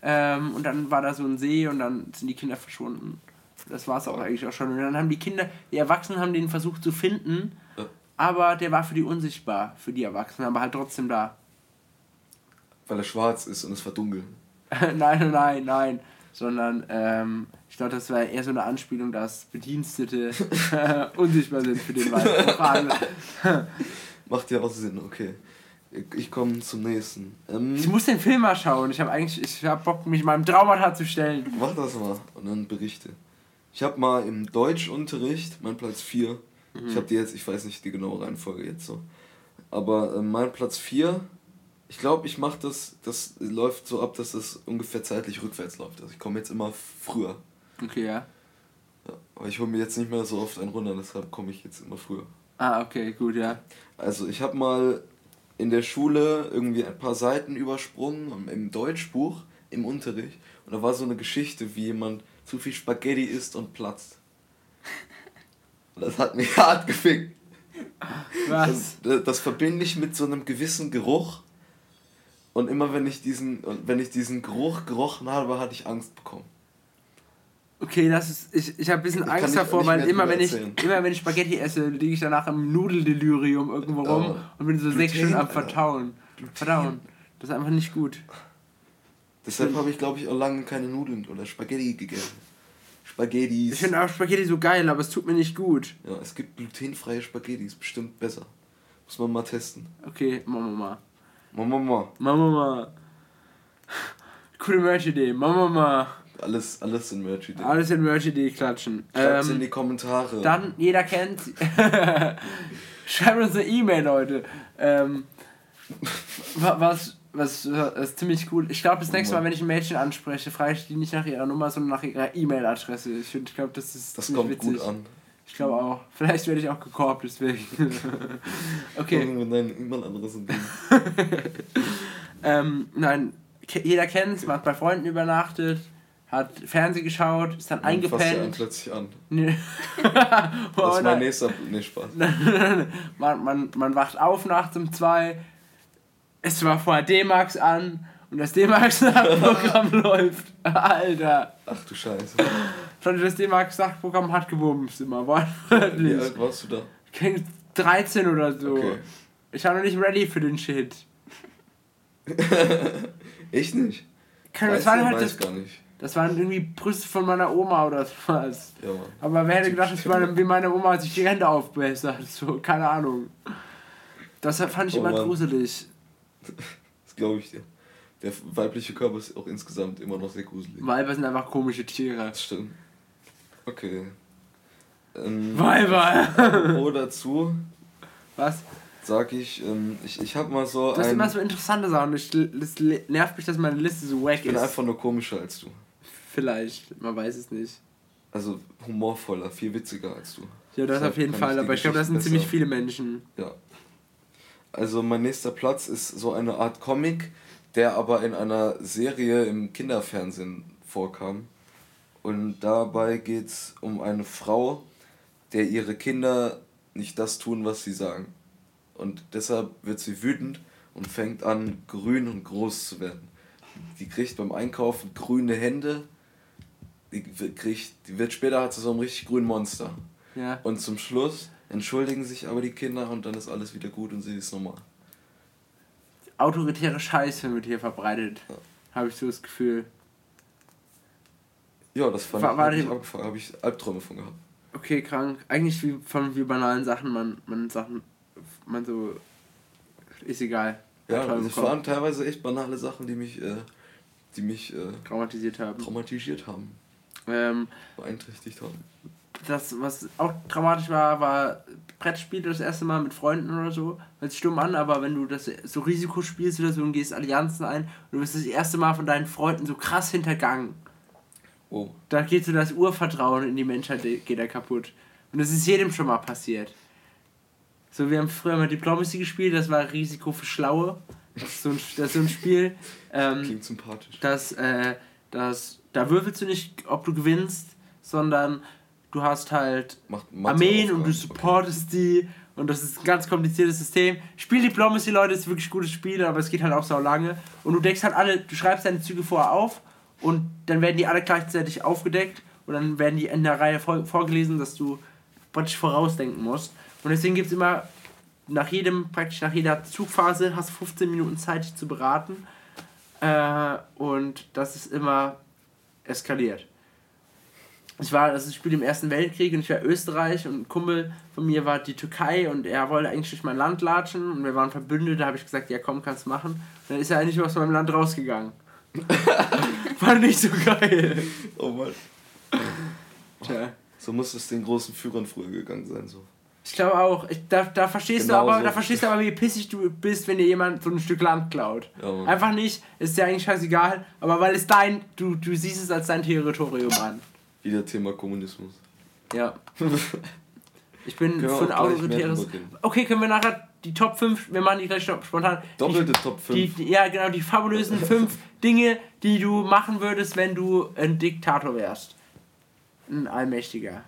A: Ähm, und dann war da so ein See und dann sind die Kinder verschwunden. Das war es auch eigentlich auch schon. Und dann haben die Kinder, die Erwachsenen haben den versucht zu finden,
B: Ja.
A: aber der war für die unsichtbar, für die Erwachsenen, aber halt trotzdem da.
B: Weil er schwarz ist und es verdunkelt.
A: nein, nein, nein. Sondern, ähm, ich glaube, das war eher so eine Anspielung, dass Bedienstete unsichtbar sind für den weißen.
B: Macht ja auch Sinn, okay. Ich, komme zum nächsten. Ähm,
A: Ich muss den Film mal schauen. Ich habe eigentlich, ich habe Bock, mich meinem Traumata zu stellen.
B: mach das mal und dann berichte. Ich habe mal im Deutschunterricht, mein Platz 4, ich habe die jetzt, ich weiß nicht die genaue Reihenfolge jetzt so, aber äh, mein Platz 4, ich glaube, ich mache das, das läuft so ab, dass das ungefähr zeitlich rückwärts läuft. Also ich komme jetzt immer früher.
A: Okay, ja.
B: Ja, aber ich hole mir jetzt nicht mehr so oft einen runter, deshalb komme ich jetzt immer früher.
A: Ah, okay, gut, ja.
B: Also ich habe mal in der Schule irgendwie ein paar Seiten übersprungen im- Deutschbuch im Unterricht und da war so eine Geschichte, wie jemand zu viel Spaghetti isst und platzt. Und das hat mich hart gefickt.
A: Was?
B: Das, das verbinde ich mit so einem gewissen Geruch und immer wenn ich diesen wenn ich diesen Geruch gerochen habe, hatte ich Angst bekommen.
A: Okay, das ist. Ich, ich habe ein bisschen Angst davor, weil immer wenn, ich, immer wenn ich Spaghetti esse, liege ich danach im Nudeldelirium irgendwo rum
B: Oh.
A: und bin so
B: Gluten,
A: sechs Stunden am. Vertauen. Verdauen. Das ist einfach nicht gut.
B: Deshalb habe ich glaube ich auch lange keine Nudeln oder Spaghetti gegessen. Spaghettis.
A: Ich finde auch Spaghetti so geil, aber es tut mir nicht gut.
B: Ja, es gibt glutenfreie Spaghetti, ist bestimmt besser. Muss man mal testen.
A: Okay, machen wir mal.
B: Mama, Mama.
A: Wir mal. Coole Merch-Idee. Wir mal.
B: Alles, alles in Merch Idee.
A: Alles in Merch-Idee klatschen.
B: Schreibt's in
A: Ähm,
B: die Kommentare.
A: dann, jeder kennt. Schreibt uns eine E-Mail, Leute. Ähm, wa- was, was, was ist ziemlich cool. Ich glaube, das nächste Mal, wenn ich ein Mädchen anspreche, frage ich die nicht nach ihrer Nummer, sondern nach ihrer E-Mail-Adresse. Ich, ich glaube, das ist.
B: das kommt gut
A: witzig.
B: an.
A: Ich glaube auch. Vielleicht werde ich auch gekorbt, deswegen. okay.
B: Mit deinen E-Mail-Adressen geben.
A: Ähm, nein, jeder kennt es, man hat bei Freunden übernachtet, hat Fernsehen geschaut, ist dann
B: Dann fasst er einen
A: eingepennt.
B: plötzlich an. Das ist mein
A: nein.
B: nächster. Nee, Spaß.
A: man, man, man wacht auf nachts um zwei, es war vorher D-Max an und das D-Max-Nachtprogramm läuft. Alter.
B: Ach du Scheiße.
A: Schon das D-Max-Nachtprogramm hat gebumst immer,
B: Wie
A: wortwörtlich.
B: alt warst du da?
A: Kind 13 oder so.
B: Okay.
A: Ich war noch nicht ready für den Shit.
B: Ich nicht. Weiß
A: das, waren
B: der,
A: halt
B: weiß
A: das,
B: gar nicht.
A: das waren irgendwie Brüste von meiner Oma oder was.
B: Ja, Mann.
A: Aber wer hätte gedacht, dass meine, wie meine Oma sich die Hände aufbessert? So, keine Ahnung. Das fand ich
B: Oh
A: immer
B: Mann.
A: gruselig.
B: Das glaube ich dir. Der weibliche Körper ist auch insgesamt immer noch sehr gruselig.
A: Weiber sind einfach komische Tiere.
B: Das stimmt. Okay. Ähm,
A: Weiber!
B: Pro dazu
A: Was?
B: sag ich, ähm, ich, ich habe mal so
A: Du hast
B: ein...
A: immer so interessante Sachen. Ich, das nervt mich, dass meine Liste so wack
B: ich bin
A: ist.
B: einfach nur komischer als du.
A: Vielleicht, man weiß es nicht.
B: Also humorvoller, viel witziger als du.
A: Ja, das
B: Deshalb
A: auf jeden Fall,
B: die
A: aber ich glaube, das sind
B: Geschichten
A: ziemlich
B: besser-
A: viele Menschen.
B: Ja. Also mein nächster Platz ist so eine Art Comic, der aber in einer Serie im Kinderfernsehen vorkam. Und dabei geht es um eine Frau, der ihre Kinder nicht das tun, was sie sagen. Und deshalb wird sie wütend und fängt an, grün und groß zu werden. Die kriegt beim Einkaufen grüne Hände. Die wird, kriegt, die wird später hat sie so ein richtig grünen Monster.
A: Ja.
B: Und zum Schluss entschuldigen sich aber die Kinder und dann ist alles wieder gut und sie ist normal.
A: Autoritäre Scheiße wird hier verbreitet. Habe ich so das Gefühl.
B: Ja, das fand
A: War-
B: ich,
A: war
B: ich abgefahren, habe ich Albträume von gehabt.
A: Okay, krank. Eigentlich wie von wie banalen Sachen, man, man Sachen, man so. Ist egal.
B: Ja, es
A: bekommen.
B: waren teilweise echt banale Sachen, die mich, äh, die mich äh,
A: traumatisiert haben.
B: traumatisiert haben,
A: Ähm,
B: beeinträchtigt haben.
A: das, was auch dramatisch war, war Brettspiele das erste Mal mit Freunden oder so. Hört sich stumm an, aber wenn du das so Risiko spielst oder so und gehst Allianzen ein und du wirst das erste Mal von deinen Freunden so krass hintergangen,
B: Oh,
A: da geht so das Urvertrauen in die Menschheit geht da kaputt. Und das ist jedem schon mal passiert. So, wir haben früher mal Diplomacy gespielt, das war Risiko für Schlaue. Das ist so ein, das ist so ein Spiel. Ähm,
B: klingt sympathisch.
A: dass, äh, dass da würfelst du nicht, ob du gewinnst, sondern du hast halt
B: Macht
A: Armeen und du supportest die und das ist ein ganz kompliziertes System. Spiel Diplomacy, Leute, ist wirklich ein gutes Spiel, aber es geht halt auch so lange. Und du deckst halt alle, du schreibst deine Züge vorher auf und dann werden die alle gleichzeitig aufgedeckt und dann werden die in der Reihe vor, vorgelesen, dass du praktisch vorausdenken musst. Und deswegen gibt es immer nach jedem, praktisch nach jeder Zugphase hast du 15 Minuten Zeit, dich zu beraten. Äh, und das ist immer eskaliert. Ich war, ist ein Spiel im Ersten Weltkrieg und ich war Österreich und ein Kumpel von mir war die Türkei und er wollte eigentlich durch mein Land latschen und wir waren verbündet, da habe ich gesagt, ja komm, kannst machen. Und dann ist er eigentlich aus meinem Land rausgegangen. War nicht so geil.
B: Oh Mann.
A: Tja.
B: So muss es den großen Führern früher gegangen sein. So.
A: Ich glaube auch, ich, da, da verstehst
B: Genau
A: du aber,
B: so.
A: da verstehst du aber, wie pissig du bist, wenn dir jemand so ein Stück Land klaut.
B: Ja.
A: Einfach nicht, ist dir eigentlich scheißegal, aber weil es dein, du, du siehst es als dein Territorium an.
B: Wieder Thema Kommunismus.
A: Ja. Ich bin für ein autoritäres. Okay, können wir nachher die Top 5, wir machen die gleich spontan.
B: Doppelte
A: die,
B: Top
A: Die,
B: 5.
A: die, ja, genau, die fabulösen 5 Dinge, die du machen würdest, wenn du ein Diktator wärst. Ein Allmächtiger.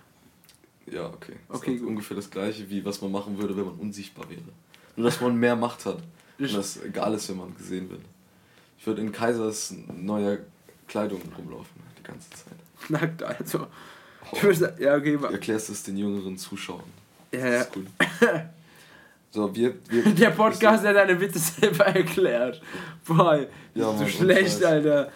B: Ja, okay. Das
A: Okay,
B: ist
A: gut.
B: ungefähr das gleiche, wie was man machen würde, wenn man unsichtbar wäre. Nur, dass man mehr Macht hat. Und das egal ist, wenn man gesehen wird. Ich würde in Kaisers neuer Kleidung rumlaufen, die ganze Zeit.
A: Nackt, also. Ich würde ja, okay,
B: Du erklärst es den jüngeren Zuschauern.
A: ja,
B: Das
A: ja.
B: ist gut. So, wir. wir
A: Der Podcast, der deine Witze selber erklärt. Boah,
B: Ja,
A: so
B: Mann,
A: schlecht. Alter.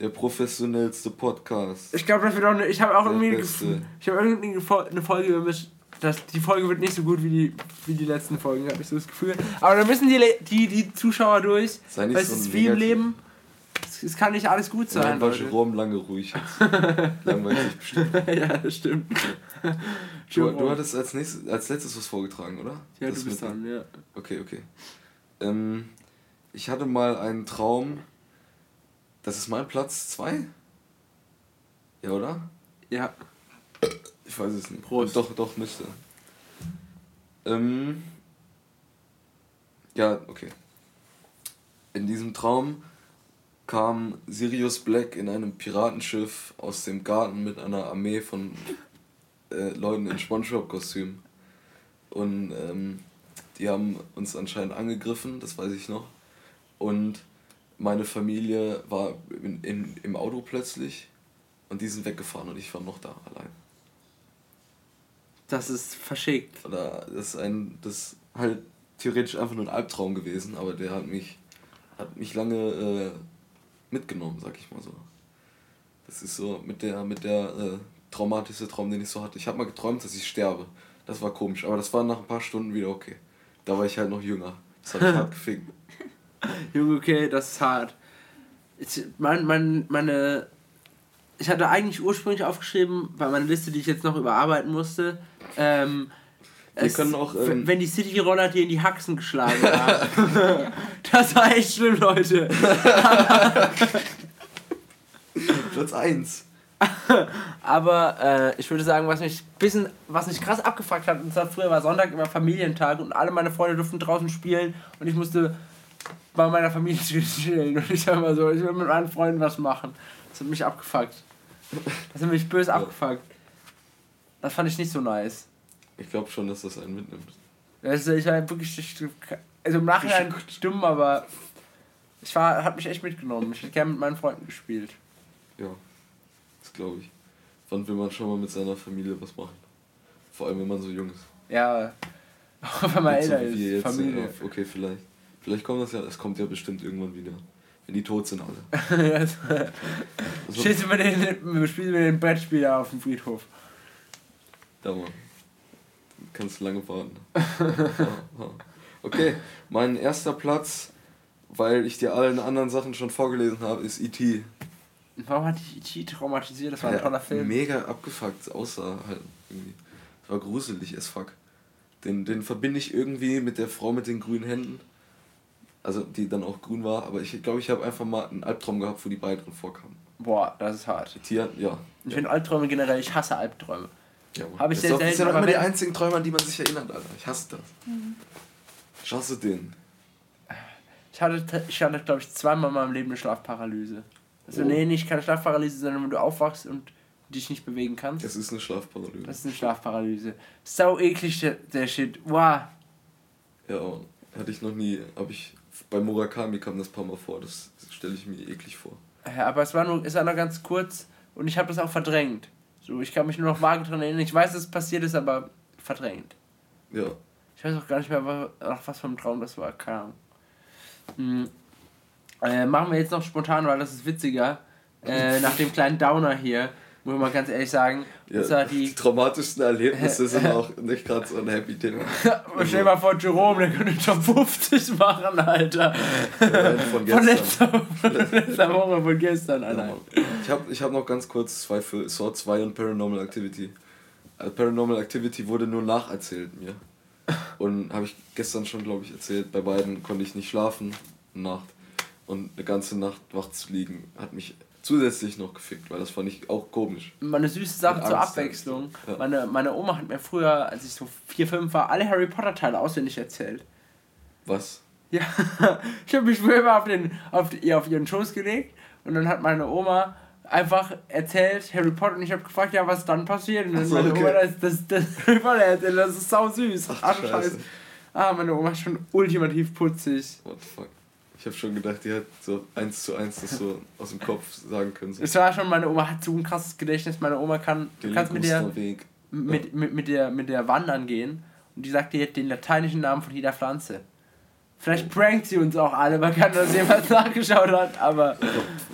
B: Der professionellste Podcast.
A: Ich glaube, das wird auch eine. Ich habe auch
B: Der
A: irgendwie.
B: Beste.
A: Ich habe irgendwie eine Fol- eine Folge gemischt. Das, die Folge wird nicht so gut wie die, wie die letzten Folgen, habe ich so das Gefühl. Aber da müssen die, die, die Zuschauer durch.
B: Sei nicht
A: Weil
B: so
A: es ist wie im. Leben. Es, kann nicht alles gut
B: Sein,
A: sein.
B: war. Jerome lange ruhig jetzt. Langweilig bestimmt.
A: ja, das stimmt.
B: Du, du hattest als, nächstes, als letztes was vorgetragen, oder?
A: ja,
B: Das
A: du bist dran, ja.
B: Okay, okay. Ähm, ich hatte mal einen Traum. Das ist mein Platz 2? Ja, oder?
A: Ja.
B: Ich weiß es nicht.
A: Prost.
B: Doch, doch, müsste. Ähm, ja, okay. In diesem Traum kam Sirius Black in einem Piratenschiff aus dem Garten mit einer Armee von äh, Leuten in Spongebob-Kostüm. Und ähm, die haben uns anscheinend angegriffen, das weiß ich noch. Und meine Familie war in, in, im Auto plötzlich und die sind weggefahren und ich war noch da allein.
A: Das ist verschickt.
B: Oder das ist ein, das ist halt theoretisch einfach nur ein Albtraum gewesen, aber der hat mich, hat mich lange äh, mitgenommen, sag ich mal so. Das ist so mit der, mit der äh, traumatischste Traum, den ich so hatte. Ich habe mal geträumt, dass ich sterbe. Das war komisch, aber das war nach ein paar Stunden wieder okay. Da war ich halt noch jünger. Das hat mich hart gefickt.
A: Junge, okay, das ist hart. Ich, mein, mein, meine. Ich hatte eigentlich ursprünglich aufgeschrieben, bei meiner Liste, die ich jetzt noch überarbeiten musste, ähm,
B: Wir können auch, ähm,
A: wenn die City-Roller dir in die Haxen geschlagen haben. das war echt schlimm, Leute.
B: Platz 1.
A: Aber äh, ich würde sagen, was mich bisschen, was mich krass abgefuckt hat, und zwar früher war Sonntag immer Familientag und alle meine Freunde durften draußen spielen und ich musste bei meiner Familie chillen und ich war immer so, ich will mit meinen Freunden was machen. Das hat mich abgefuckt. Das hat mich böse abgefuckt. Das fand ich nicht so nice.
B: Ich glaube schon, dass das einen mitnimmt.
A: Also ich war wirklich, also im Nachhinein dumm, aber ich war, hat mich echt mitgenommen. Ich hätte gerne mit meinen Freunden gespielt.
B: Ja, das glaube ich. Wann will man schon mal mit seiner Familie was machen? Vor allem, wenn man so jung ist.
A: Ja, auch wenn man
B: so
A: älter
B: wir
A: ist, Familie.
B: ja, okay, vielleicht. Vielleicht kommt das ja, es kommt ja bestimmt irgendwann wieder. Wenn die tot sind alle. Also,
A: Stehst du mit den, spielst du mit den Brettspieler auf dem Friedhof?
B: da mal. Kannst du lange warten. Okay, mein erster Platz, weil ich dir allen anderen Sachen schon vorgelesen habe, ist E.T.
A: Warum hat dich E.T. traumatisiert? Das war ein
B: Ja,
A: toller Film.
B: Mega abgefuckt, außer halt irgendwie. Das war gruselig as fuck. Den, den verbinde ich irgendwie mit der Frau mit den grünen Händen. Also, die dann auch grün war, aber ich glaube, ich habe einfach mal einen Albtraum gehabt, wo die beiden drin vorkamen.
A: Boah, das ist hart.
B: Hat, ja.
A: Ich finde Albträume generell, ich hasse Albträume.
B: Ja Mann.
A: Hab ich
B: das doch- das
A: selten,
B: sind
A: aber
B: immer die einzigen Träume, an die man sich erinnert, Alter. Ich hasse das. Ich hasse den.
A: Ich hatte, ich hatte glaube ich, zweimal in meinem Leben eine Schlafparalyse. Also,
B: Oh.
A: nee, nicht keine Schlafparalyse, sondern wenn du aufwachst und dich nicht bewegen kannst.
B: Es ist eine Schlafparalyse.
A: Das ist eine Schlafparalyse. Sau eklig, der, der Shit. Wow.
B: Ja, aber hatte ich noch nie. Hab ich, bei Murakami kam das ein paar Mal vor. Das stelle ich mir eklig vor.
A: Ja, aber es war nur, es war nur ganz kurz und ich habe das auch verdrängt. So, ich kann mich nur noch vage dran erinnern. Ich weiß, dass es passiert ist, aber verdrängt.
B: Ja.
A: Ich weiß auch gar nicht mehr, wa- ach, was für ein Traum das war. Keine Ahnung. Hm. Äh, machen wir jetzt noch spontan, weil das ist witziger. Äh, nach dem kleinen Downer hier, muss man ganz ehrlich sagen.
B: ja
A: Das war
B: die
A: die.
B: traumatischsten Erlebnisse sind auch nicht gerade so ein Happy Thema.
A: Stell dir mal vor, Jerome, der könnte Top 50 machen, Alter.
B: Von
A: Von
B: gestern.
A: letzter, von letzter Woche, von gestern,
B: Ja,
A: Alter.
B: Mann. ich habe ich hab noch ganz kurz zwei für Saw 2 und Paranormal Activity. Also Paranormal Activity wurde nur nacherzählt mir. Und habe ich gestern schon, glaube ich, erzählt. Bei beiden konnte ich nicht schlafen, Nacht. Und eine ganze Nacht wach zu liegen, hat mich zusätzlich noch gefickt, weil das fand ich auch komisch.
A: Mal eine süße Sache zur Abwechslung.
B: ja.
A: Meine, meine Oma hat mir früher, als ich so 4, 5 war, alle Harry Potter Teile auswendig erzählt.
B: Was?
A: Ja, ich habe mich früher immer auf, den, auf, die, auf ihren Schoß gelegt und dann hat meine Oma einfach erzählt Harry Potter und ich habe gefragt, ja, was dann passiert. Und dann
B: so,
A: meine
B: okay.
A: Oma, das, das, das Harry Potter erzählt, das ist sau süß.
B: Ach,
A: Ach, Scheiße.
B: Scheiße.
A: Ah, meine Oma ist schon ultimativ putzig.
B: What the fuck? Ich habe schon gedacht, die hat so eins zu eins das so aus dem Kopf sagen können. So.
A: Es war schon, meine Oma hat so ein krasses Gedächtnis. Meine Oma kann, du
B: Den
A: kannst mit der,
B: Weg.
A: mit, mit, mit, der, mit der wandern gehen und die sagt dir den lateinischen Namen von jeder Pflanze. Vielleicht prankt sie uns auch alle, man kann, dass jemand nachgeschaut hat, aber.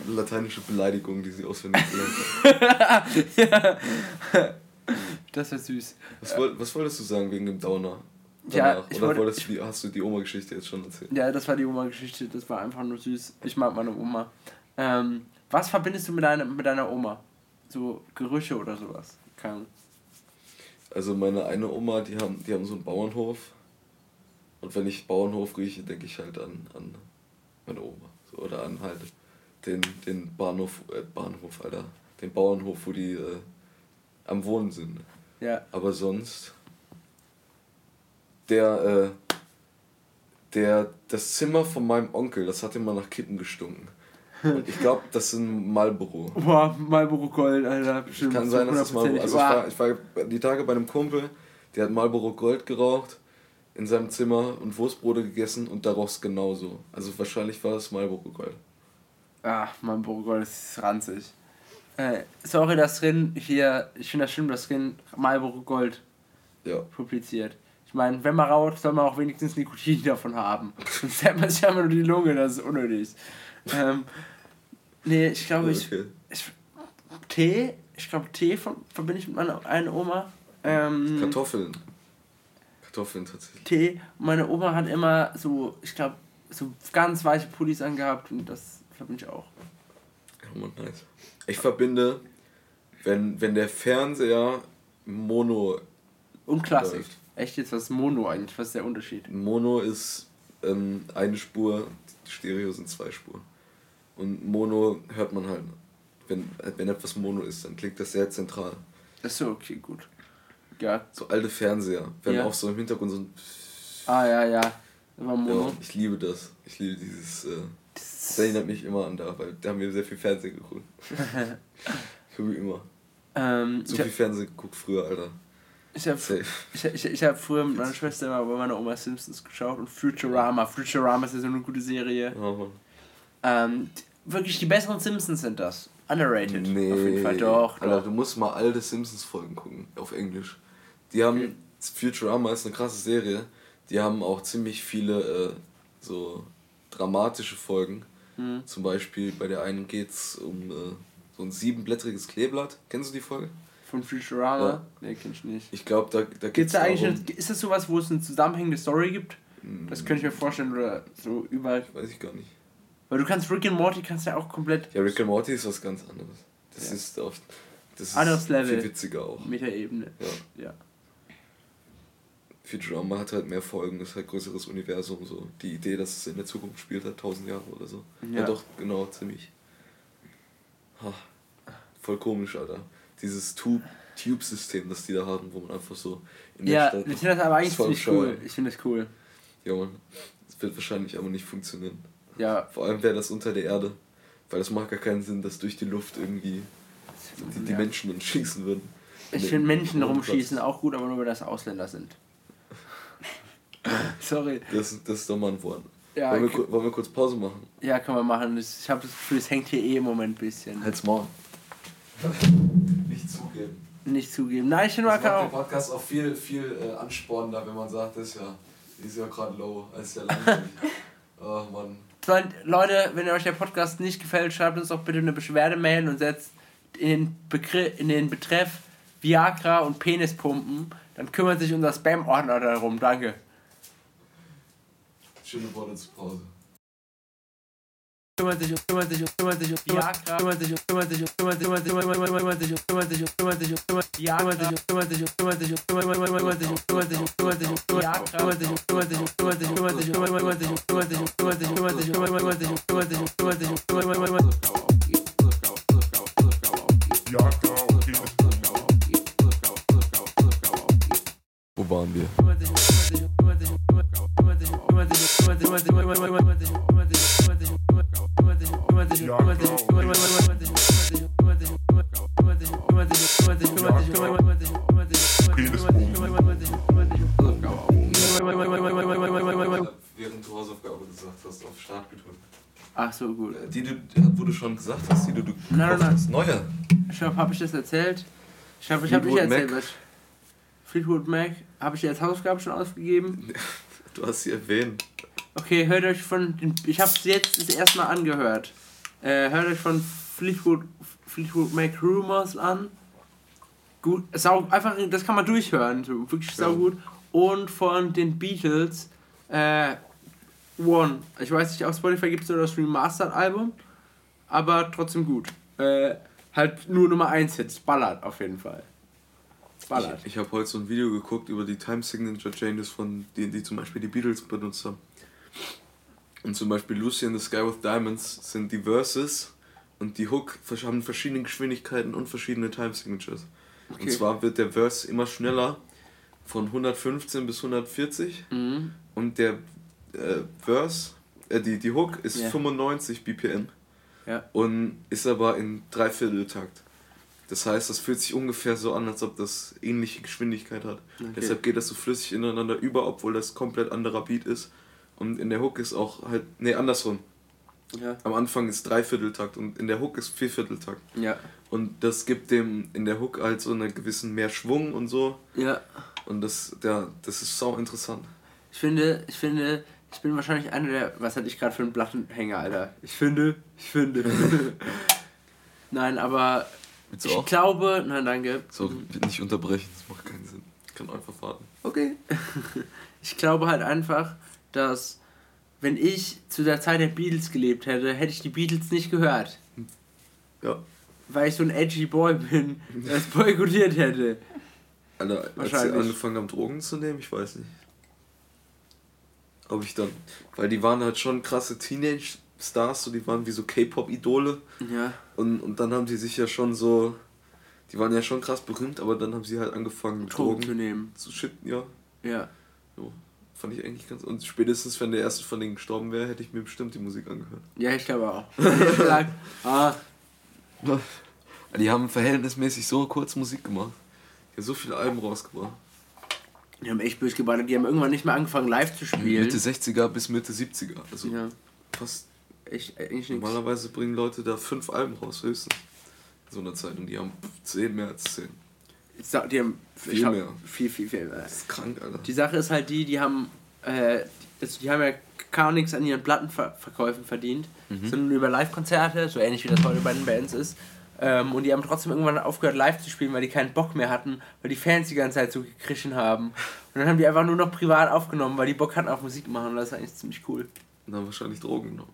B: Lateinische Beleidigung, die sie auswendig gelernt hat.
A: Das wäre süß.
B: Was, woll, was wolltest du sagen wegen dem Downer?
A: Ja, ich
B: Oder
A: wollte-
B: wolltest du die, hast du die Oma-Geschichte jetzt schon erzählt?
A: Ja, das war die Oma-Geschichte, das war einfach nur süß. Ich mag meine Oma. Ähm, was verbindest du mit deiner, mit deiner Oma? So Gerüche oder sowas? Keine Ahnung.
B: Also meine eine Oma, die haben, die haben so einen Bauernhof. Und wenn ich Bauernhof rieche, denke ich halt an, an meine Oma. So, oder an halt den, den Bahnhof, äh, Bahnhof, Alter. Den Bauernhof, wo die äh, am Wohnen sind.
A: Ja,
B: Aber sonst. Der, äh, der, das Zimmer von meinem Onkel, das hat immer nach Kippen gestunken. Und ich glaube, das sind Marlboro.
A: Boah, Marlboro Gold, Alter. Bestimmt.
B: Kann sein, dass das Marlboro. Also ich war, ich war die Tage bei einem Kumpel, der hat Marlboro Gold geraucht in seinem Zimmer und Wurstbrote gegessen und da roch's genauso. Also wahrscheinlich war es Marlboro Gold.
A: Ah, Marlboro Gold ist ranzig. Äh, sorry, dass Rin hier, ich finde das schlimm, dass Rin Marlboro Gold
B: Ja.
A: publiziert. Ich meine, wenn man raucht, soll man auch wenigstens Nikotin davon haben. Sonst hält man sich einfach nur die Lunge, das ist unnötig. ähm, nee, ich glaube, ich,
B: Okay.
A: ich. Tee? Ich glaube, Tee von, verbinde ich mit meiner einen Oma. Ähm,
B: Kartoffeln. Kartoffeln tatsächlich.
A: Tee. Meine Oma hat immer so, ich glaube, so ganz weiche Pullis angehabt und das verbinde ich auch.
B: Oh Mann, nice. Ich verbinde, wenn, wenn der Fernseher Mono.
A: Und Klassik.
B: Läuft.
A: Echt jetzt, was ist Mono eigentlich? Was ist der Unterschied?
B: Mono ist ähm, eine Spur, Stereo sind zwei Spuren. Und Mono hört man halt. Wenn, wenn etwas Mono ist, dann klingt das sehr zentral.
A: Achso, okay, gut. Ja.
B: So alte Fernseher, wenn
A: Ja.
B: auch so im Hintergrund so ein.
A: Ah, ja, ja. War Mono.
B: Ja, ich liebe das. Ich liebe dieses. Äh, das erinnert mich immer an da, weil da haben wir sehr viel Fernsehen geguckt. Für wie immer.
A: Ähm,
B: Zu viel Fernsehen geguckt früher, Alter.
A: Ich habe ich, ich, ich hab früher mit meiner Schwester immer bei meiner Oma Simpsons geschaut und Futurama. Futurama ist ja so eine gute Serie.
B: Mann.
A: Ähm, wirklich die besseren Simpsons sind das. Underrated.
B: Nee.
A: Auf jeden Fall doch.
B: Alter,
A: doch.
B: du musst mal alte Simpsons-Folgen gucken, auf Englisch. Die haben. Futurama ist eine krasse Serie. Die haben auch ziemlich viele äh, so dramatische Folgen.
A: Hm.
B: Zum Beispiel bei der einen geht's um äh, so ein siebenblättriges Kleeblatt. Kennst du die Folge?
A: Von Futurama?
B: Ja.
A: Nee, kennst du nicht.
B: Ich glaube, da, da
A: gibt
B: es.
A: Da eigentlich
B: darum,
A: ist das sowas, wo es eine zusammenhängende Story gibt? Das könnte ich mir hm. vorstellen, oder so überall.
B: Weiß ich gar nicht.
A: Weil du kannst Rick and Morty kannst ja auch komplett.
B: Ja, Rick and Morty ist was ganz anderes. Das
A: ja.
B: ist oft. Das
A: Anderes ist Level.
B: Viel witziger auch.
A: Metaebene.
B: Ja.
A: ja.
B: Futurama hat halt mehr Folgen, ist halt größeres Universum so. Die Idee, dass es in der Zukunft spielt, hat tausend Jahre oder so. Ja,
A: ja
B: doch, genau, ziemlich. Ha. Voll komisch, Alter dieses Tube-System, das die da haben, wo man einfach so in der Stadt.
A: Ja, ich finde das aber eigentlich ziemlich cool. Ich finde das cool.
B: Ja, man. Das wird wahrscheinlich aber nicht funktionieren.
A: Ja.
B: Vor allem wäre das unter der Erde. Weil das macht gar keinen Sinn, dass durch die Luft irgendwie die, die
A: ja.
B: Menschen dann schießen würden.
A: Ich finde Menschen rumschießen auch gut, aber nur, wenn das Ausländer sind. Sorry.
B: Das, das ist doch mal ein Wort.
A: Ja,
B: wollen, wir, wollen wir kurz Pause machen?
A: Ja, können wir machen. Ich habe das Gefühl, es hängt hier eh im Moment ein bisschen.
B: Halt's mal nicht zugeben.
A: Nicht zugeben. Nein, ich finde
B: Marker
A: auch.
B: Podcast auch viel, viel äh, anspornender, wenn man sagt, ist ja, ist ja gerade low, als ja langweilig. Ach oh, Mann.
A: Leute, wenn euch der Podcast nicht gefällt, schreibt uns doch bitte eine Beschwerdemail und setzt in den, Begr in den Betreff Viagra und Penispumpen. Dann kümmert sich unser Spam-Ordner darum. Danke.
B: Schöne Worte zu Pause. Bu bambi. Während du Hausaufgabe gesagt hast, auf Start gedrückt.
A: Ach so, gut.
B: Die, du, wo du schon gesagt hast, die du, du
A: Nein,
B: gekauft
A: nein.
B: hast. Neue.
A: Ich glaube, habe ich das erzählt? Ich habe ich hab nicht erzählt, was. Fleetwood Mac, habe ich dir als Hausaufgabe schon ausgegeben?
B: Du hast sie erwähnt.
A: Okay, hört euch von. Den, ich habe es jetzt das erste Mal angehört. Äh, hört euch von Fleetwood, Fleetwood Mac Rumors an. Gut, sau, einfach, das kann man durchhören, so, wirklich
B: Ja.
A: sau gut. Und von den Beatles, äh, One. Ich weiß nicht, auf Spotify gibt es nur das Remastered-Album, aber trotzdem gut. Äh, halt nur Nummer 1 Hits, ballert auf jeden Fall. Ballert.
B: Ich, ich habe heute so ein Video geguckt über die Time Signature Changes von denen, die zum Beispiel die Beatles benutzt haben. Und zum Beispiel Lucy in the Sky with Diamonds sind die Verses und die Hook haben verschiedene Geschwindigkeiten und verschiedene Time Signatures. Und
A: Okay.
B: zwar wird der Verse immer schneller von 115 bis 140
A: Mhm.
B: und der äh, Verse, äh, die, die Hook ist
A: Ja.
B: 95 BPM
A: Ja.
B: und ist aber in Dreivierteltakt. Das heißt, das fühlt sich ungefähr so an, als ob das ähnliche Geschwindigkeit hat.
A: Okay.
B: Deshalb geht das so flüssig ineinander über, obwohl das komplett anderer Beat ist. Und in der Hook ist auch halt, nee, andersrum.
A: Ja.
B: Am Anfang ist Dreivierteltakt und in der Hook ist Viervierteltakt.
A: Ja.
B: Und das gibt dem in der Hook halt so einen gewissen mehr Schwung und so.
A: Ja.
B: Und das, der, das ist sau interessant.
A: Ich finde, ich finde, ich bin wahrscheinlich einer der. Was hatte ich gerade für einen Plattenhänger, Alter? Ich finde, ich finde. Nein, aber
B: Willst du
A: ich
B: auch?
A: glaube. Nein, danke.
B: So, nicht unterbrechen, das macht keinen Sinn. Ich kann einfach warten.
A: Okay. ich glaube halt einfach, dass wenn ich zu der Zeit der Beatles gelebt hätte, hätte ich die Beatles nicht gehört.
B: Ja.
A: Weil ich so ein edgy Boy bin, der es boykottiert hätte.
B: Alter, als sie
A: Wahrscheinlich.
B: angefangen haben, Drogen zu nehmen, ich weiß nicht. Ob ich dann. Weil die waren halt schon krasse Teenage-Stars, so die waren wie so K-Pop-Idole.
A: Ja.
B: Und, und dann haben die sich ja schon so. Die waren ja schon krass berühmt, aber dann haben sie halt angefangen
A: Drogen
B: Drogen,
A: zu nehmen.
B: zu shitten, ja.
A: Ja.
B: So. Fand ich eigentlich ganz. Und spätestens, wenn der erste von denen gestorben wäre, hätte ich mir bestimmt die Musik angehört.
A: Ja, ich glaube auch. Ah,
B: Die haben verhältnismäßig so kurz Musik gemacht. Die haben so viele Alben rausgebracht.
A: die haben echt böse geballert. Die haben irgendwann nicht mehr angefangen live zu spielen.
B: Mitte 60er bis Mitte 70er. Also
A: Ja,
B: fast
A: echt, eigentlich nichts.
B: Normalerweise bringen Leute da fünf Alben raus, höchstens. In so einer Zeit. Und die haben zehn mehr als zehn.
A: Ich sag, Die haben
B: Viel
A: hab-
B: mehr.
A: Viel, viel, viel mehr.
B: Das ist krank, Alter.
A: Die Sache ist halt die, die haben, äh, also die haben ja gar nichts an ihren Plattenverkäufen verdient,
B: Mhm.
A: sondern über Live-Konzerte, so ähnlich wie das heute bei den Bands ist. Ähm, und die haben trotzdem irgendwann aufgehört, live zu spielen, weil die keinen Bock mehr hatten, weil die Fans die ganze Zeit so gekrischen haben. Und dann haben die einfach nur noch privat aufgenommen, weil die Bock hatten auf Musik machen. Und das ist eigentlich ziemlich cool.
B: Und dann wahrscheinlich Drogen genommen.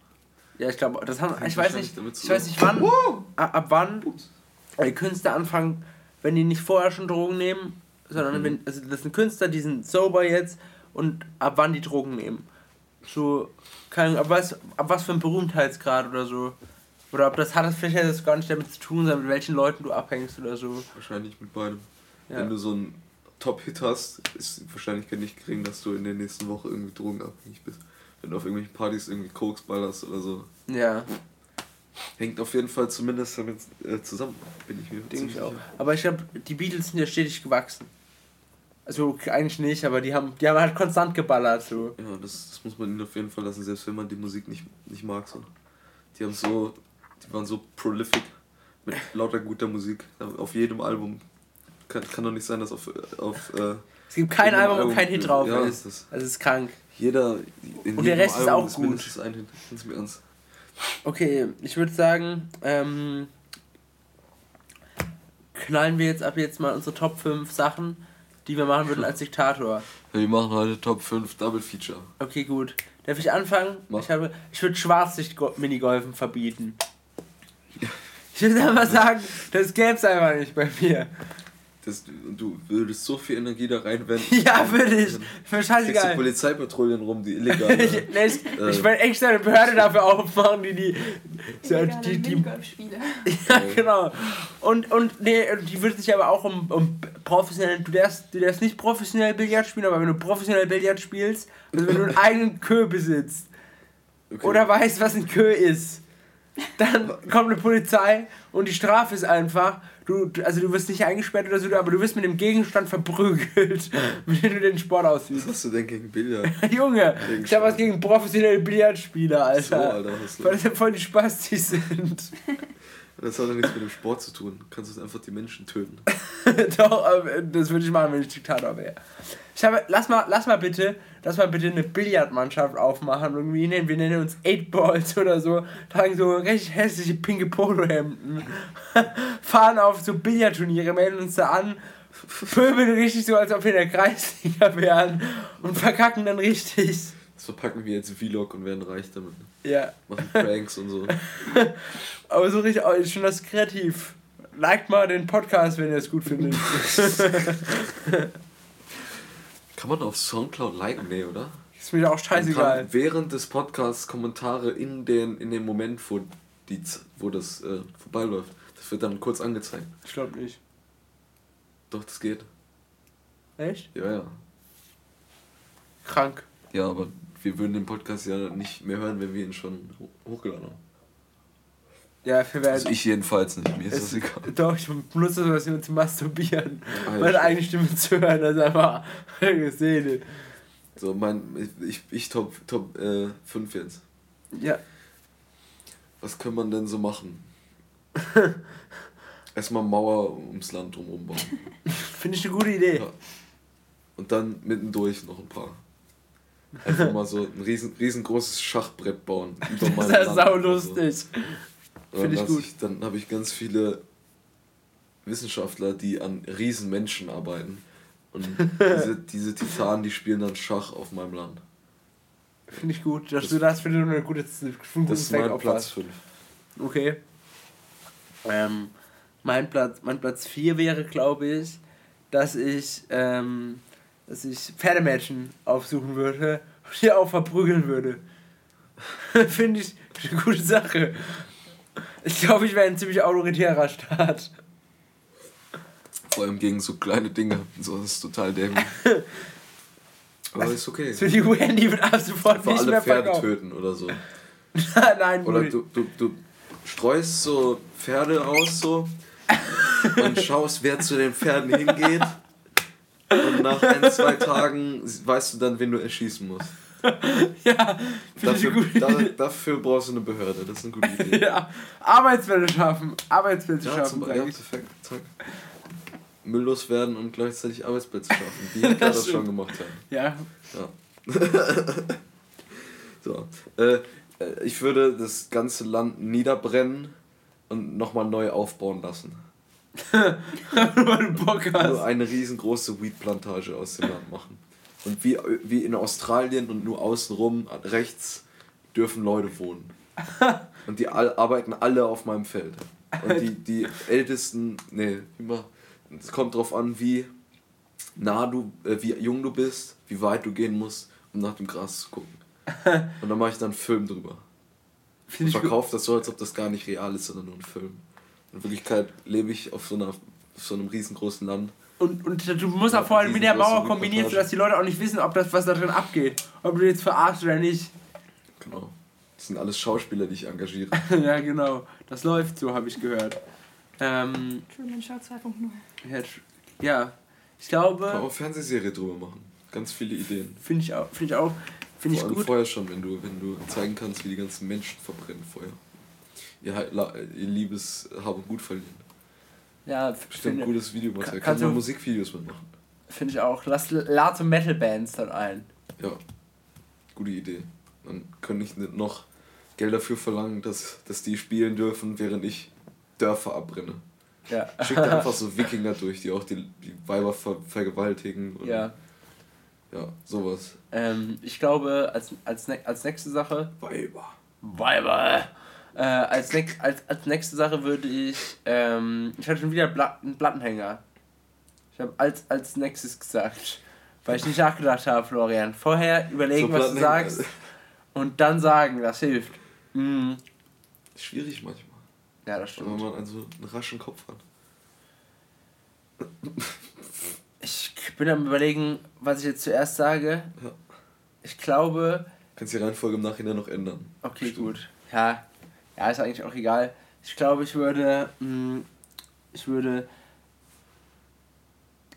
A: Ja, ich glaube, das haben.
B: Hängt
A: Ich weiß nicht, ich weiß nicht wann. Ab, ab wann die Künstler anfangen, wenn die nicht vorher schon Drogen nehmen, sondern
B: Mhm.
A: wenn. Also das sind Künstler, die sind sober jetzt und ab wann die Drogen nehmen. So, keine ab was, ab was für ein Berühmtheitsgrad oder so. Oder ob das hat das vielleicht hat das gar nicht damit zu tun, sondern mit welchen Leuten du abhängst oder so.
B: Wahrscheinlich mit beidem.
A: Ja.
B: Wenn du so einen Top-Hit hast, ist die Wahrscheinlichkeit nicht gering, dass du in der nächsten Woche irgendwie drogenabhängig bist. Wenn du auf irgendwelchen Partys irgendwie Koks ballerst oder so.
A: Ja,
B: Hängt auf jeden Fall zumindest damit äh, zusammen, bin ich mir
A: denke ich auch.
B: sicher.
A: Aber ich glaube, die Beatles sind ja stetig gewachsen. Also eigentlich nicht, aber die haben, die haben halt konstant geballert so.
B: Ja, das, das muss man ihnen auf jeden Fall lassen, selbst wenn man die Musik nicht, nicht mag. So. Die haben so, die waren so prolific mit lauter guter Musik. Auf jedem Album. Kann, kann doch nicht sein, dass auf, auf äh,
A: Es gibt kein
B: jedem
A: Album, wo kein Hit drauf
B: ja,
A: ist.
B: Das,
A: Also es ist krank.
B: jeder in
A: Und der Rest ist
B: Album
A: auch gut.
B: ein Hit. Ganz im Ernst.
A: Okay, ich würde sagen, ähm, knallen wir jetzt ab jetzt mal unsere Top 5 Sachen, die wir machen würden als Diktator.
B: Wir machen heute Top 5 Double Feature.
A: Okay, gut. Darf ich anfangen?
B: Mach.
A: Ich, habe, ich würde Schwarzlicht-Minigolfen verbieten. Ich würde einfach sagen, das gäbe es einfach nicht bei mir.
B: Das, du würdest so viel Energie da reinwenden.
A: Ja, würde ich. Mir
B: Kriegst du
A: scheißegal.
B: Polizeipatrullen rum, die illegal
A: ich, nee, ich, ich will extra eine Behörde dafür aufmachen, die die. So,
C: Illegale
A: die, die
C: Minigolfspiele.
A: ja, genau. Und, und nee, die würde sich aber auch um, um professionell. Du darfst, du darfst nicht professionell Billard spielen, aber wenn du professionell Billard spielst, also wenn du einen eigenen Kö besitzt
B: Okay.
A: oder weißt, was ein Kö ist, dann kommt eine Polizei und die Strafe ist einfach. Du, also du wirst nicht eingesperrt oder so, aber du wirst mit dem Gegenstand verprügelt, mit dem du den Sport
B: Was
A: ausübst.
B: hast du denn gegen Billard?
A: Junge, ich habe was gegen professionelle Billardspieler,
B: So,
A: Alter.
B: Alter, was
A: Weil das ja voll die Spastis sind.
B: Das hat doch nichts mit dem Sport zu tun. Du kannst einfach die Menschen töten.
A: Doch, das würde ich machen, wenn ich Diktator wäre. Ich habe, lass mal, lass mal bitte, lass mal bitte eine Billardmannschaft aufmachen. Irgendwie nennen, wir nennen uns 8 Balls oder so, tragen so richtig hässliche pinke Polohemden, fahren auf so Billardturniere, melden uns da an, pöbeln richtig so, als ob wir in der Kreisliga wären und verkacken dann richtig.
B: Das verpacken wir jetzt Vlog und werden reich damit.
A: Ja,
B: Machen Pranks und so.
A: aber so richtig, oh, finde das kreativ. Liked mal den Podcast, wenn ihr es gut findet.
B: Kann man auf Soundcloud liken? Nee, oder?
A: Ist mir auch scheißegal.
B: während des Podcasts Kommentare in, den, in dem Moment, wo, die, wo das äh, vorbeiläuft. Das wird dann kurz angezeigt.
A: Ich glaube nicht.
B: Doch, das geht.
A: Echt?
B: Ja, ja.
A: Krank.
B: Ja, aber wir würden den Podcast ja nicht mehr hören, wenn wir ihn schon ho- hochgeladen haben.
A: Ja, wir werden.
B: Also ich jedenfalls nicht. Mir ist das
A: es,
B: egal.
A: Doch, ich benutze sowas nur zu masturbieren.
B: Ah, ja,
A: Meine eigene Stimme zu hören, das ist einfach gesehen.
B: So, mein, ich, ich top, top äh, 5 jetzt.
A: Ja.
B: Was kann man denn so machen? Erstmal Mauer ums Land drumherum bauen.
A: Finde ich eine gute Idee.
B: Ja. Und dann mittendurch noch ein paar. Einfach mal so ein riesen, riesengroßes Schachbrett bauen. Über
A: Das ist sau
B: oder so.
A: Lustig.
B: Und
A: Find ich
B: dann
A: gut.
B: lass dann habe ich ganz viele Wissenschaftler, die an Riesenmenschen arbeiten. Und diese, diese Titanen, die spielen dann Schach auf meinem Land.
A: Finde ich gut, dass
B: Das-
A: du das für eine gute, einen
B: Das ist mein Platz
A: opferst.
B: 5.
A: Okay. Ähm, mein Platz, mein Platz 4 wäre, glaube ich, dass ich, ähm, dass ich Pferdemädchen aufsuchen würde und die auch verprügeln würde. Finde ich eine gute Sache. Ich glaube, ich wäre ein ziemlich autoritärer Staat.
B: Vor allem gegen so kleine Dinge. So, das ist total dämlich. Aber ist okay.
A: Für die UN, die wird ab sofort
B: Für
A: nicht
B: alle
A: mehr
B: Pferde
A: verkauft.
B: töten oder so.
A: Nein,
B: Oder du, du, du streust so Pferde aus so und schaust, wer zu den Pferden hingeht. Und nach ein, zwei Tagen weißt du dann, wen du erschießen musst.
A: Ja,
B: Dafür, da, dafür brauchst du eine Behörde. Das ist eine gute Idee.
A: Ja, Arbeitsplätze schaffen. Arbeitsplätze
B: Ja,
A: schaffen,
B: zum, ja perfekt. Zack. Mülllos werden und gleichzeitig Arbeitsplätze schaffen. Wie Hitler
A: Das
B: das schon gemacht hat.
A: Ja,
B: Ja. so. Äh, ich würde das ganze Land niederbrennen und nochmal neu aufbauen lassen.
A: Weil du Bock
B: Nur
A: hast.
B: eine riesengroße Weedplantage aus dem Land machen. Und wie, wie in Australien und nur außenrum rechts dürfen Leute wohnen. Und die all, arbeiten alle auf meinem Feld. Und die, die ältesten, nee, immer, es kommt drauf an, wie nah du, äh, wie jung du bist, wie weit du gehen musst, um nach dem Gras zu gucken. Und dann mache ich dann einen Film drüber.
A: Finde ich gut.
B: Verkauft das so, als ob das gar nicht real ist, sondern nur ein Film. In Wirklichkeit lebe ich auf so, einer, auf so einem riesengroßen Land.
A: Und, und du musst auch vorhin mit der Mauer kombinieren, sodass die Leute auch nicht wissen, ob das, was da drin abgeht. Ob du jetzt verarscht oder nicht.
B: Genau. Das sind alles Schauspieler, die ich engagiere.
A: ja, genau. Das läuft so, habe ich gehört. Ähm,
C: Truman Show 2.0.
A: ja, ich
B: Kann auch
A: glaube,
B: eine Fernsehserie drüber machen. Ganz viele Ideen.
A: finde ich auch, finde ich auch, finde ich
B: Vor allem
A: gut.
B: vorher schon, wenn du, wenn du zeigen kannst, wie die ganzen Menschen verbrennen vorher. Ihr, ihr liebes Hab und Gut verlieren.
A: Ja,
B: Bestimmt
A: finde
B: ein gutes Videomaterial.
A: Kann-
B: Kann
A: kannst
B: man
A: du-
B: Musikvideos mitmachen.
A: find ich auch. Lass, lad so Metal-Bands dann ein.
B: Ja, gute Idee. Dann könnte ich nicht noch Geld dafür verlangen, dass, dass die spielen dürfen, während ich Dörfer abbrenne.
A: Ja.
B: Schickt einfach so Wikinger durch, die auch die, die Weiber ver vergewaltigen. Und,
A: ja.
B: Ja, sowas.
A: Ähm, ich glaube, als, als, ne als nächste Sache.
B: Weiber.
A: Weiber! Äh, als, nex als, als nächste Sache würde ich. Ähm, ich hatte schon wieder Bla einen Plattenhänger. Ich habe als, als nächstes gesagt. Weil ich nicht nachgedacht habe, Florian. Vorher überlegen,
B: So
A: was du sagst. Und dann sagen, das hilft. Mhm.
B: Schwierig manchmal,
A: Ja, das
B: wenn
A: stimmt.
B: man also einen raschen Kopf hat.
A: Ich bin am überlegen, was ich jetzt zuerst sage.
B: Ja.
A: Ich glaube.
B: Kannst die Reihenfolge im Nachhinein noch ändern.
A: Okay,
B: Bestimmt.
A: gut. Ja, ja, ist eigentlich auch egal. Ich glaube, ich würde. Mh, ich würde.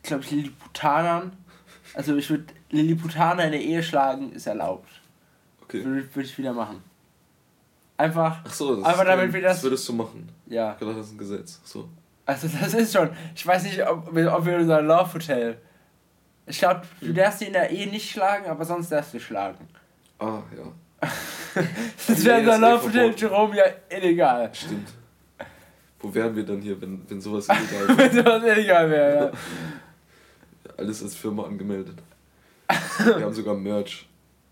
A: Glaube ich, Lilliputanern. Also, ich würde Lilliputaner in der Ehe schlagen, ist erlaubt.
B: Okay.
A: Würde, würde ich wieder machen. Einfach.
B: Ach so, das,
A: Aber
B: ist
A: damit wir das-
B: das würdest du machen.
A: Ja.
B: Ich dachte, das ist ein Gesetz. Ach So.
A: Also, das ist schon. Ich weiß nicht, ob, wir- ob wir unser Love Hotel. Ich glaube, du darfst sie in der Ehe nicht schlagen, aber sonst darfst du schlagen.
B: Ah, ja.
A: Das
B: Ja,
A: wäre Love Hotel
B: verboten.
A: Jerome ja illegal.
B: Stimmt. Wo wären wir dann hier, wenn, wenn sowas illegal wäre?
A: Wenn das illegal wäre,
B: Alles als Firma angemeldet. Wir haben sogar Merch.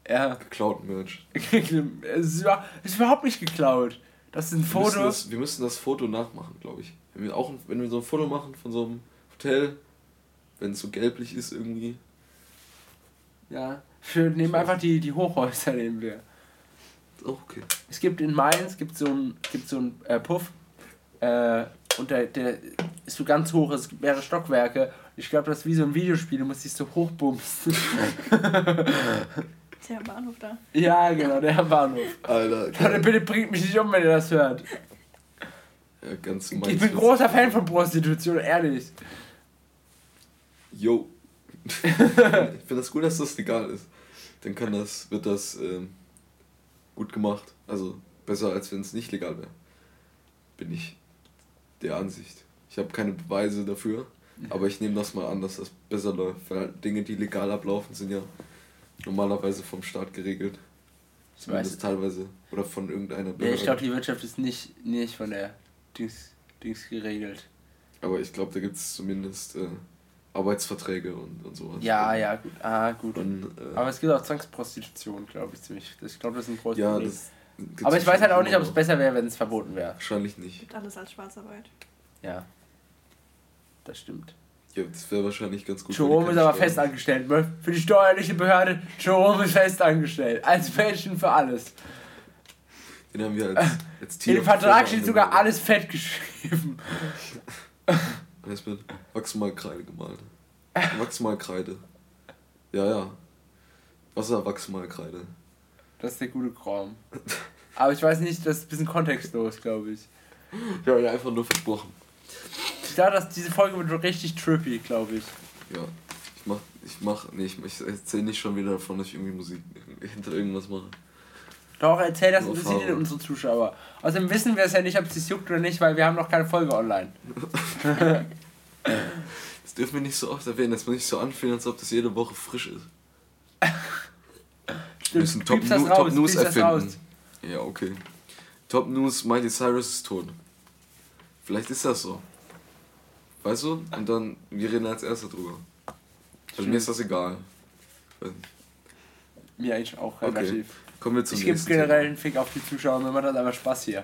A: ja. Ja.
B: Geklaut Merch.
A: es ist, über- es ist überhaupt nicht geklaut. Das ist ein
B: Wir müssen, das, wir müssen das Foto nachmachen, glaube ich. Wenn wir, auch, wenn wir so ein Foto machen von so einem Hotel, wenn es so gelblich ist irgendwie.
A: Ja. Wir nehmen einfach die, die Hochhäuser, nehmen wir.
B: Auch okay.
A: Es gibt in Mainz gibt so ein, gibt so ein äh, Puff. Äh, und der, der ist so ganz hoch, es gibt mehrere Stockwerke. Ich glaube, das ist wie so ein Videospiel, du musst dich so hochbumsen.
C: Ist ein Bahnhof da.
A: ja, genau, der Bahnhof.
B: Alter,
A: Leute, bitte bringt mich nicht um, wenn ihr das hört.
B: ja, ganz
A: Ich bin großer Fan von Prostitution, ehrlich.
B: Yo. ich finde das gut, dass das legal ist. Dann kann das, wird das ähm, gut gemacht. Also besser als wenn es nicht legal wäre. Bin ich der Ansicht. Ich habe keine Beweise dafür, aber ich nehme das mal an, dass das besser läuft. Weil Dinge, die legal ablaufen, sind ja normalerweise vom Staat geregelt. Zumindest teilweise. Oder von irgendeiner
A: Ja,
B: Behörde.
A: ich glaube, die Wirtschaft ist nicht, nicht von der Dings, Dings geregelt.
B: aber ich glaube, da gibt es zumindest äh, Arbeitsverträge und, und sowas.
A: Ja, ja, gut. Ah, gut.
B: Und, äh,
A: Aber es gibt auch Zwangsprostitution, glaube ich, ziemlich. Ich glaube, das ist ein großes
B: ja,
A: Problem. Aber ich weiß halt auch nicht, ob es besser wäre, wenn es verboten wäre.
B: Wahrscheinlich nicht.
C: Gibt alles als Schwarzarbeit.
A: Ja. Das stimmt.
B: Ja, das wäre wahrscheinlich ganz gut.
A: Jerome ist aber
B: Steuern-
A: fest angestellt. ne? Für die steuerliche Behörde, Jerome ist fest angestellt. Als Menschen für alles.
B: Den haben wir als, als Tier.
A: In dem Vertrag steht sogar alles fett geschrieben.
B: Alles mit Wachsmalkreide gemalt. Wachsmalkreide. Ja, ja. Wasserwachsmalkreide.
A: Das ist der gute Kram. Aber ich weiß nicht, das ist ein bisschen kontextlos, glaube ich.
B: Ja, ja, einfach nur versprochen.
A: Ich glaube, dass diese Folge wird richtig trippy, glaube ich.
B: Ja. Ich mach, ich mach, nee, ich, ich erzähl nicht schon wieder davon, dass ich irgendwie Musik hinter irgendwas mache.
A: Doch, erzähl das
B: Nur
A: interessiert
B: Erfahrung.
A: unsere Zuschauer. Außerdem wissen wir es ja nicht, ob es sich juckt oder nicht, weil wir haben noch keine Folge online.
B: Das dürfen wir nicht so oft erwähnen, das muss nicht so anfühlen, als ob das jede Woche frisch ist. Wir müssen Top,
A: das raus,
B: Top News erfinden. Ja, okay. Top News, Miley Cyrus ist tot. Vielleicht ist das so. Weißt du? Und dann, wir reden als Erster drüber. Also mir ist das egal.
A: Mir eigentlich auch
B: Okay,
A: relativ.
B: Kommen wir zum
A: Ich gebe generell
B: Thema.
A: einen Fick auf die Zuschauer, mir macht das einfach Spaß hier.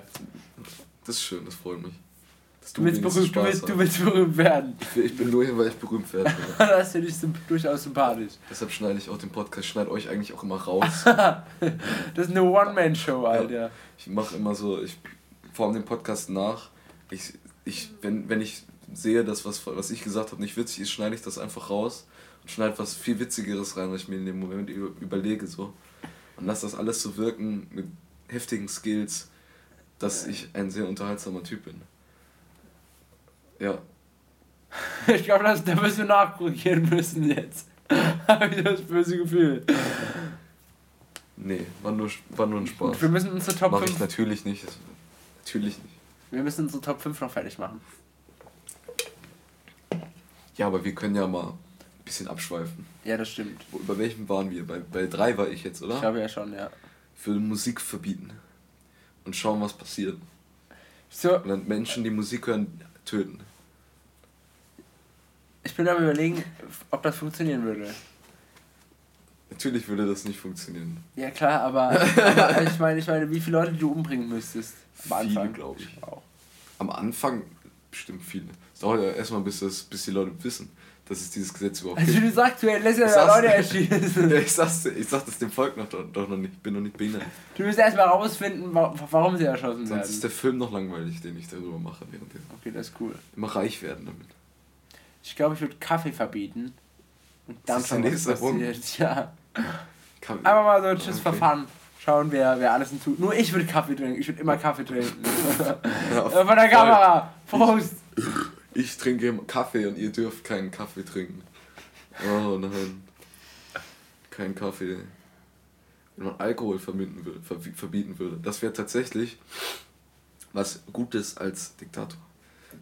B: Das ist schön, das freut mich.
A: Du willst, berühmt, du, willst, du willst berühmt werden.
B: Ich Ich bin nur hier, weil ich berühmt werde.
A: das finde ich durchaus sympathisch.
B: Deshalb schneide ich auch den Podcast, schneide euch eigentlich auch immer raus.
A: Das ist eine One-Man-Show, Alter.
B: Ich mache immer so, ich forme den Podcast nach. Ich, ich, wenn, wenn ich sehe, dass was, was ich gesagt habe nicht witzig ist, schneide ich das einfach raus und schneide was viel Witzigeres rein, was ich mir in dem Moment über, überlege. So. Und lasse das alles so wirken mit heftigen Skills, dass ich ein sehr unterhaltsamer Typ bin. Ja,
A: Ich glaube, das- da müssen wir nachkorrigieren müssen jetzt. Habe ich das böse Gefühl.
B: nee, war nur, war nur ein Spaß.
A: Wir müssen unsere Top
B: Mache ich
A: 5.
B: natürlich nicht. Natürlich nicht.
A: Wir müssen unsere Top 5 noch fertig machen.
B: Ja, aber wir können ja mal bisschen abschweifen.
A: Ja, das stimmt.
B: Wo, über welchen waren wir? Bei, bei drei war ich jetzt, oder?
A: Ich glaube ja schon, ja.
B: Ich würde Musik verbieten. Und schauen, was passiert.
A: So,
B: Und dann Menschen, die Musik hören, töten.
A: ich bin am überlegen, ob das funktionieren würde.
B: Natürlich würde das nicht funktionieren.
A: Ja klar, aber, aber ich meine, ich meine, wie viele Leute du umbringen müsstest am
B: Viele,
A: Anfang.
B: glaub ich.
A: Auch.
B: Am Anfang bestimmt viele. Es dauert ja erstmal, bis, das, bis die Leute wissen, dass es dieses Gesetz überhaupt
A: Also
B: gibt.
A: du sagst, du lässt ja Leute erschießen.
B: Ja, ich sag's, ich sag das dem Volk noch, doch, noch nicht. Ich bin noch nicht behindert.
A: Du musst erstmal rausfinden, wa- warum sie erschossen
B: Sonst
A: werden.
B: ist der Film noch langweilig, den ich darüber mache. Während
A: Okay, das ist cool.
B: immer reich werden damit.
A: Ich glaube, ich würde Kaffee verbieten. Und dann
B: Das ist der nächste
A: passiert. Ja.
B: Kann,
A: Einfach mal so Tschüss
B: Okay.
A: verfahren. Schauen, wer, wer alles tut. Nur ich würde Kaffee trinken. Ich würde immer Kaffee trinken.
B: Ja,
A: Äh, Von der. Kamera. Prost.
B: Ich trinke Kaffee und ihr dürft keinen Kaffee trinken. Oh nein. Kein Kaffee. Wenn man Alkohol verbieten würde, verbi- verbieten würde. Das wäre tatsächlich was Gutes als Diktator.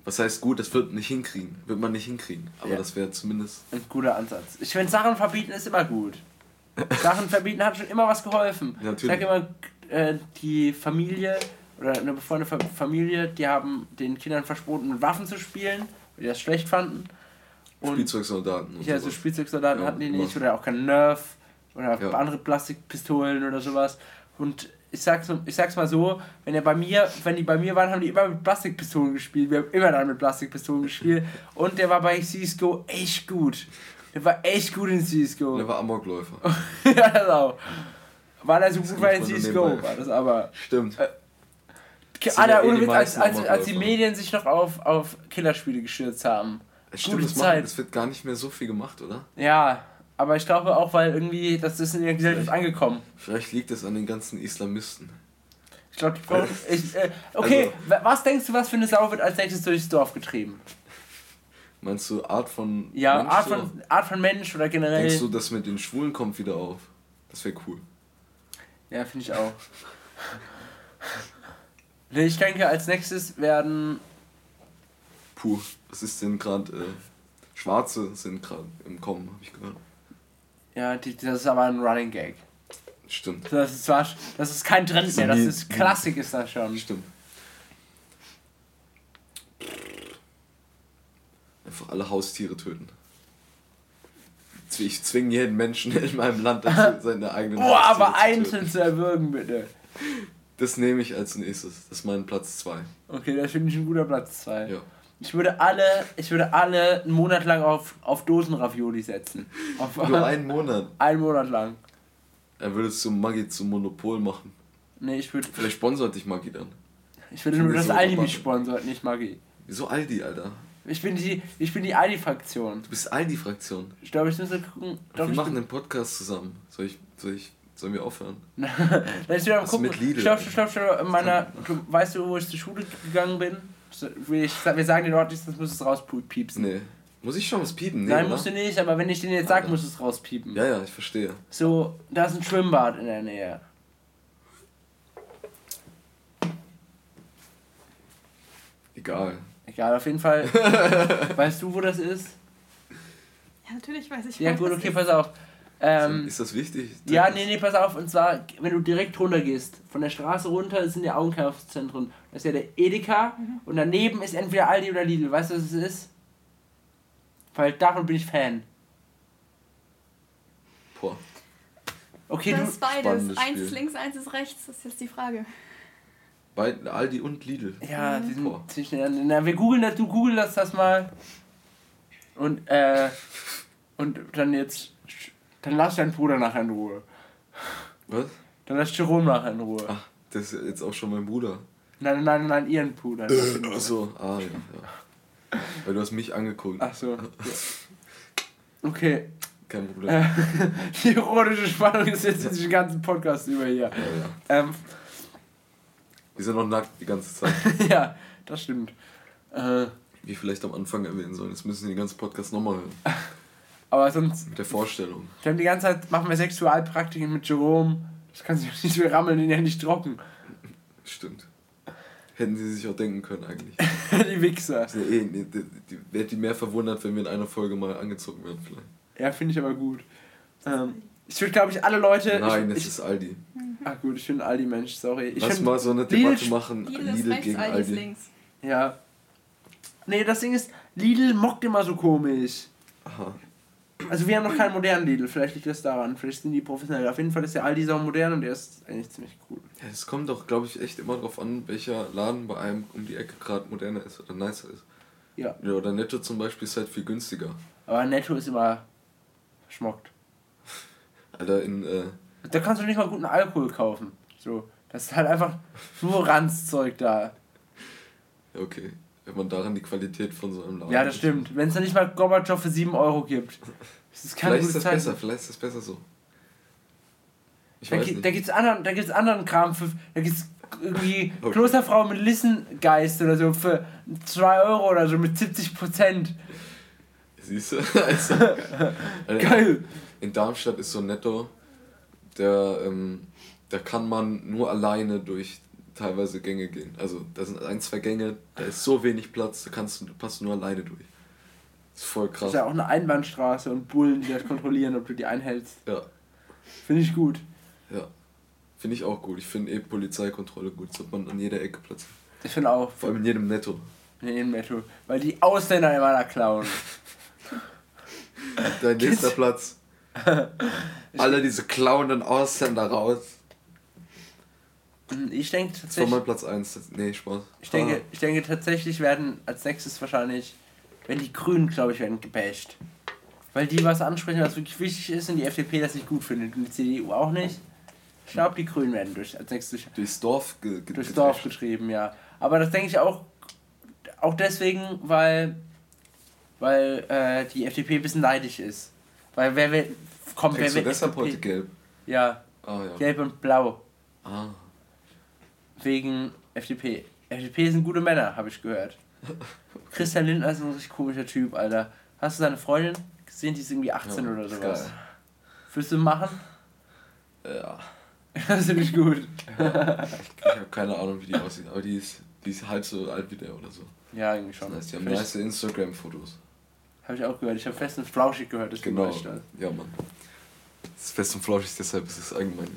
B: Was heißt gut, das wird nicht hinkriegen. Wird man nicht hinkriegen. Aber
A: Ja.
B: das wäre zumindest.
A: Ein guter Ansatz. Ich finde, Sachen verbieten ist immer gut. Sachen verbieten hat schon immer was geholfen.
B: Ja,
A: ich sage immer, äh, die Familie oder eine befreundete Fa- Familie, die haben den Kindern verboten, mit Waffen zu spielen, weil die das schlecht fanden. Und
B: Spielzeugsoldaten. Und
A: ja, so. Spielzeugsoldaten
B: Ja,
A: hatten die nicht oder auch kein Nerf oder
B: Ja.
A: andere Plastikpistolen oder sowas. Und ich sag's, ich sag's mal so, wenn er bei mir, wenn die bei mir waren, haben die immer mit Plastikpistolen gespielt. Wir haben immer dann mit Plastikpistolen gespielt. Und der war bei CSGO echt gut. Der war echt gut in CSGO.
B: Der war Amokläufer.
A: ja, das auch. Weil er so gut war in CSGO, war das aber.
B: Stimmt.
A: Äh, Alter,
B: ja eh
A: ohne
B: die
A: Witz, als, als, als die. Medien sich noch auf, auf Killerspiele gestürzt haben.
B: Stimmt,
A: gute
B: das, machen,
A: Zeit.
B: das wird gar nicht mehr so viel gemacht, oder?
A: Ja, aber ich glaube auch, weil irgendwie, das ist in der Gesellschaft angekommen.
B: Vielleicht liegt es an den ganzen Islamisten.
A: Ich glaube, die brauchen. Ich, äh, okay,
B: Also-
A: wa- was denkst du, was für eine Sau wird als nächstes durchs Dorf getrieben?
B: Meinst du Art von.
A: Ja,
B: Mensch
A: Art von, Art von Mensch oder generell.
B: Denkst du, das mit den Schwulen kommt wieder auf? Das wäre cool.
A: Ja, finde ich auch. Ich denke, als nächstes werden.
B: Puh, was ist denn gerade? Äh, Schwarze sind gerade im Kommen, habe ich gehört.
A: Ja, die, das ist aber ein Running Gag.
B: Stimmt,
A: Das ist, zwar, das ist kein Trend mehr, das ist Klassik, ist das schon.
B: stimmt. Einfach alle Haustiere töten. Ich zwinge jeden Menschen in meinem Land dazu, seine eigenen
A: Boah, aber
B: Haustiere zu
A: einzeln zu erwürgen, bitte.
B: Das nehme ich als nächstes. Das ist mein Platz 2.
A: Okay, das finde ich ein guter Platz 2.
B: Ja.
A: Ich würde alle, ich würde alle einen Monat lang auf, auf Dosenravioli setzen. Auf,
B: Nur einen Monat.
A: einen Monat lang.
B: Er würde es zum Maggi zum Monopol machen.
A: Nee, ich würde
B: Vielleicht sponsert dich Maggi dann.
A: ich würde nur das
B: so
A: Aldi mich sponsort, nicht Maggi.
B: Wieso Aldi, Alter?
A: Ich bin die, ich bin die Aldi-Fraktion.
B: Du bist Aldi-Fraktion.
A: Ich glaube, ich muss mal gucken.
B: Wir machen einen Podcast zusammen. Soll ich, soll ich, sollen wir aufhören?
A: Dann ich wieder mal
B: Was
A: gucken.
B: mit Lidl?
A: Stopp, stopp, stopp, stopp. In meiner, du, weißt du, wo ich zur Schule gegangen bin? So, Ich, wir sagen den Ort nicht, sonst musst du es rauspiepsen.
B: Nee. Muss ich schon was piepen? Nee,
A: Nein,
B: oder?
A: musst du nicht, aber wenn ich den jetzt sage, musst du es rauspiepen.
B: Ja, ja, ich verstehe.
A: So, da ist ein Schwimmbad in der Nähe.
B: Egal.
A: Egal, auf jeden Fall. weißt du, wo das ist?
C: Ja, natürlich weiß ich
A: Ja,
C: wo
A: gut,
C: das
A: okay,
C: ist.
A: pass auf. Ähm,
B: ist das wichtig?
A: ja, nee, nee, pass auf. Und zwar, wenn du direkt runter gehst, von der Straße runter sind die Augenkaufzentren. Das ist ja der Edeka und daneben ist entweder Aldi oder Lidl. Weißt du, was es ist? Weil davon bin ich Fan.
B: Boah.
A: Okay,
C: das
A: du.
C: ist beides. Eins ist links, eins ist rechts. Das ist jetzt die Frage.
B: Bei Aldi und Lidl.
A: Ja, die
B: Boah.
A: sind ziemlich schnell. Na, wir googeln das, du googeln das, das mal. Und, äh, und dann jetzt, dann lass deinen Bruder nachher in Ruhe.
B: Was?
A: Dann lass Jerome nachher in Ruhe.
B: Ach, das ist jetzt auch schon mein Bruder.
A: Nein, nein, nein, ihren Bruder.
B: Achso, ah ja, ja. Weil du hast mich angeguckt.
A: Ach so. Okay.
B: Kein Problem.
A: Die ironische Spannung ist jetzt in diesem ganzen Podcast über hier.
B: Ja, ja.
A: Ähm,
B: Wir sind noch nackt die ganze Zeit.
A: ja, das stimmt. Äh,
B: Wie vielleicht am Anfang erwähnen sollen. Jetzt müssen die den ganzen Podcast nochmal hören.
A: aber sonst,
B: Mit der Vorstellung.
A: wir haben die ganze Zeit, machen wir Sexualpraktiken mit Jerome. Das kann sich nicht so rammeln, den ja nicht trocken.
B: Stimmt. Hätten sie sich auch denken können eigentlich.
A: die Wichser.
B: Also, eh, nee, die, die, wäre die mehr verwundert, wenn wir in einer Folge mal angezogen werden vielleicht.
A: Ja, finde ich aber gut. Ähm, ich würde, glaube ich, alle Leute.
B: Nein,
A: ich,
B: es
A: ich,
B: ist Aldi.
A: Ach gut, ich bin ein Aldi-Mensch, sorry. Ich
B: Lass
A: find,
B: mal so eine
A: Lidl
B: Debatte
A: sch-
B: machen.
C: Lidl
B: Lidl
C: rechts,
B: gegen
C: Aldi ist
B: Aldi.
C: links.
A: Ja. Nee, das Ding ist, Lidl mockt immer so komisch.
B: Aha.
A: Also wir haben noch keinen modernen Lidl, vielleicht liegt das daran, vielleicht sind die professionell. Auf jeden Fall ist der Aldi sau modern und der ist eigentlich ziemlich cool.
B: Ja, es kommt doch, glaube ich, echt immer drauf an, welcher Laden bei einem um die Ecke gerade moderner ist oder nicer ist.
A: Ja.
B: Ja, oder Netto zum Beispiel ist halt viel günstiger.
A: Aber Netto ist immer schmockt.
B: Alter, in, äh,
A: Da kannst du nicht mal guten Alkohol kaufen. So. Das ist halt einfach nur Ranzzeug da.
B: ja, okay. Wenn man daran die Qualität von so einem Laden.
A: Ja, das stimmt. Wenn es da nicht mal Gorbatschow für 7 Euro gibt. Das ist keine
B: Vielleicht ist das
A: Zeit.
B: besser, vielleicht ist das besser so. Ich
A: Da,
B: weiß
A: gi-
B: nicht.
A: da gibt's anderen, da gibt's anderen Kram für, da gibt's irgendwie
B: Okay.
A: Klosterfrau mit Lissengeist oder so für 2 Euro oder so mit 70 Prozent.
B: Siehst du? Also, Alter,
A: Geil.
B: In Darmstadt ist so ein Netto, der, ähm, da kann man nur alleine durch teilweise Gänge gehen. Also da sind ein, zwei Gänge, da ist so wenig Platz, da kannst du, passt du nur alleine durch. Das ist voll
A: Das
B: krass.
A: ist ja auch eine Einbahnstraße und Bullen, die das kontrollieren, ob du die einhältst.
B: Ja,
A: Finde ich gut.
B: ja. Finde ich auch gut. Ich finde eh Polizeikontrolle gut. Sollte man an jeder Ecke Platz.
A: Ich finde auch.
B: Vor allem in jedem Netto.
A: In Metro. Weil die Ausländer immer da klauen.
B: Dein nächster Platz. Alle diese klauenden Ausländer raus.
A: Ich denke
B: Das war
A: tatsächlich.
B: mein Platz 1. Nee, Spaß.
A: Ich denke, ich denke tatsächlich werden als nächstes wahrscheinlich, wenn die Grünen, glaube ich, werden gebasht. Weil die was ansprechen, was wirklich wichtig ist und die FDP das nicht gut findet und die CDU auch nicht. Ich glaube, die Grünen werden durch, als nächstes durch,
B: Durchs Dorf ge
A: durchs Dorf getrieben, ja. Aber das denke ich auch, auch deswegen, weil, weil äh, die FDP ein bisschen neidisch ist. Weil wer will, kommt, wer will
B: deshalb
A: FDP?
B: heute gelb?
A: Ja,
B: Ah ja.
A: gelb und blau.
B: Ah.
A: Wegen FDP. FDP sind gute Männer, habe ich gehört. Christian Lindner ist ein richtig komischer Typ, Alter. Hast du seine Freundin gesehen? Die ist irgendwie 18
B: Ja,
A: oder
B: ist
A: sowas.
B: geil.
A: Willst du machen?
B: Ja.
A: Das finde ich gut.
B: Ich habe keine Ahnung, wie die aussieht, aber die ist, die ist halb so alt wie der oder so.
A: Ja, irgendwie schon.
B: Das heißt, die haben nice Instagram-Fotos.
A: Habe ich auch gehört. Ich habe fest und flauschig gehört. deswegen
B: Genau.
A: ich stolz.
B: Ja, Mann. Das ist fest und flauschig, deshalb ist es allgemein.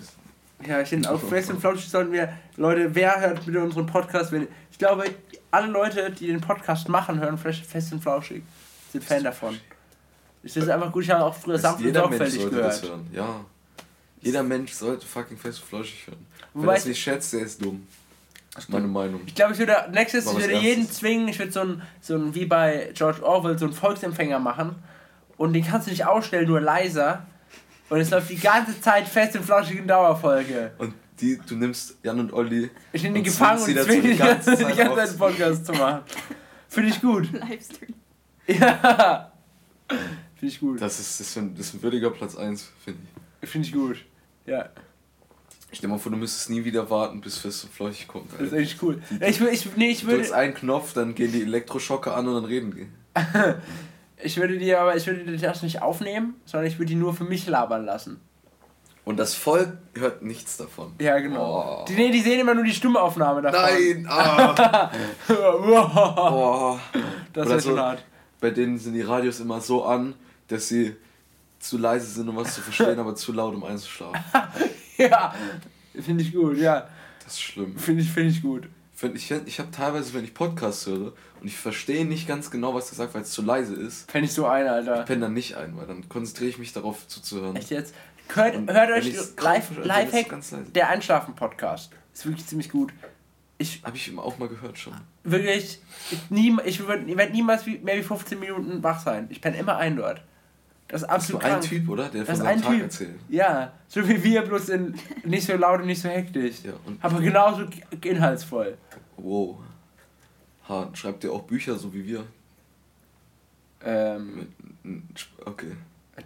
A: Ja, ich finde auch fest und flauschig sollten wir. Leute, wer hört bitte unseren Podcast? Wenn, ich glaube, alle Leute, die den Podcast machen, hören fest und flauschig. Sind Fan davon. Ich finde es einfach gut. Ich habe auch früher sanft und
B: Mensch
A: sorgfältig
B: sollte
A: gehört.
B: das hören. Ja. Jeder Mensch sollte fucking fest und flauschig hören.
A: Wobei
B: Wer das
A: ich-
B: nicht schätzt, der ist dumm. Meine Meinung.
A: Ich glaube, ich würde nächstes, ich würde jeden
B: Ernstes.
A: zwingen, ich würde so ein, so ein, wie bei George Orwell, so einen Volksempfänger machen. Und den kannst du nicht ausstellen, nur leiser. Und es läuft die ganze Zeit fest und flauschig in Dauerfolge.
B: Und die, du nimmst Jan und Olli.
A: Ich nehme den
B: Und
A: gefangen und zwinge die ganze, die ganze Zeit einen Podcast zu machen. Finde ich gut.
C: Livestream.
A: Ja. Finde ich gut.
B: Das ist, das ist, ein, das ist ein würdiger Platz 1, finde ich.
A: Finde ich gut. Ja,
B: Stell dir mal vor, du müsstest nie wieder warten, bis fest und flauschig kommt.
A: das ist
B: Alter.
A: echt cool. Ja, Ich, wür- ich, nee, ich,
B: Du drückst
A: würde,
B: einen Knopf, dann gehen die Elektroschocker an und dann reden die.
A: ich würde die aber, ich würde die das nicht aufnehmen, sondern ich würde die nur für mich labern lassen.
B: Und das Volk hört nichts davon.
A: Ja, genau.
B: Oh.
A: Die, nee, die sehen immer nur die Stimmaufnahme davon.
B: Nein! Ah, oh.
A: das
B: Oder
A: schon
B: so.
A: hart.
B: Bei denen sind die Radios immer so an, dass sie zu leise sind, um was zu verstehen, aber zu laut, um einzuschlafen.
A: Ja, finde ich gut, ja.
B: Das ist schlimm.
A: Finde ich, finde ich gut.
B: Ich ich habe teilweise, wenn ich Podcasts höre und ich verstehe nicht ganz genau, was er sagt, weil es zu leise ist,
A: Fände ich so ein, Alter.
B: ich penne dann nicht ein, weil dann konzentriere ich mich darauf zuzuhören.
A: Echt jetzt? Hört,
B: Und
A: hört euch Live, Lifehack, der Einschlafen-Podcast. Ist wirklich ziemlich gut. Ich
B: Habe ich auch mal gehört schon.
A: wirklich, ich, nie, ich werde niemals wie, mehr wie 15 Minuten wach sein. Ich penne immer ein dort. Das ist
B: Das ist nur
A: absolut
B: ein
A: krank.
B: Typ, oder? Der
A: Das
B: von seinem Tag
A: Typ.
B: erzählt.
A: Ja, so wie wir, bloß in, nicht so laut und nicht so hektisch.
B: Ja, und
A: Aber genauso inhaltsvoll.
B: wow. Hart. Schreibt ihr auch Bücher, so wie wir?
A: Ähm,
B: Okay.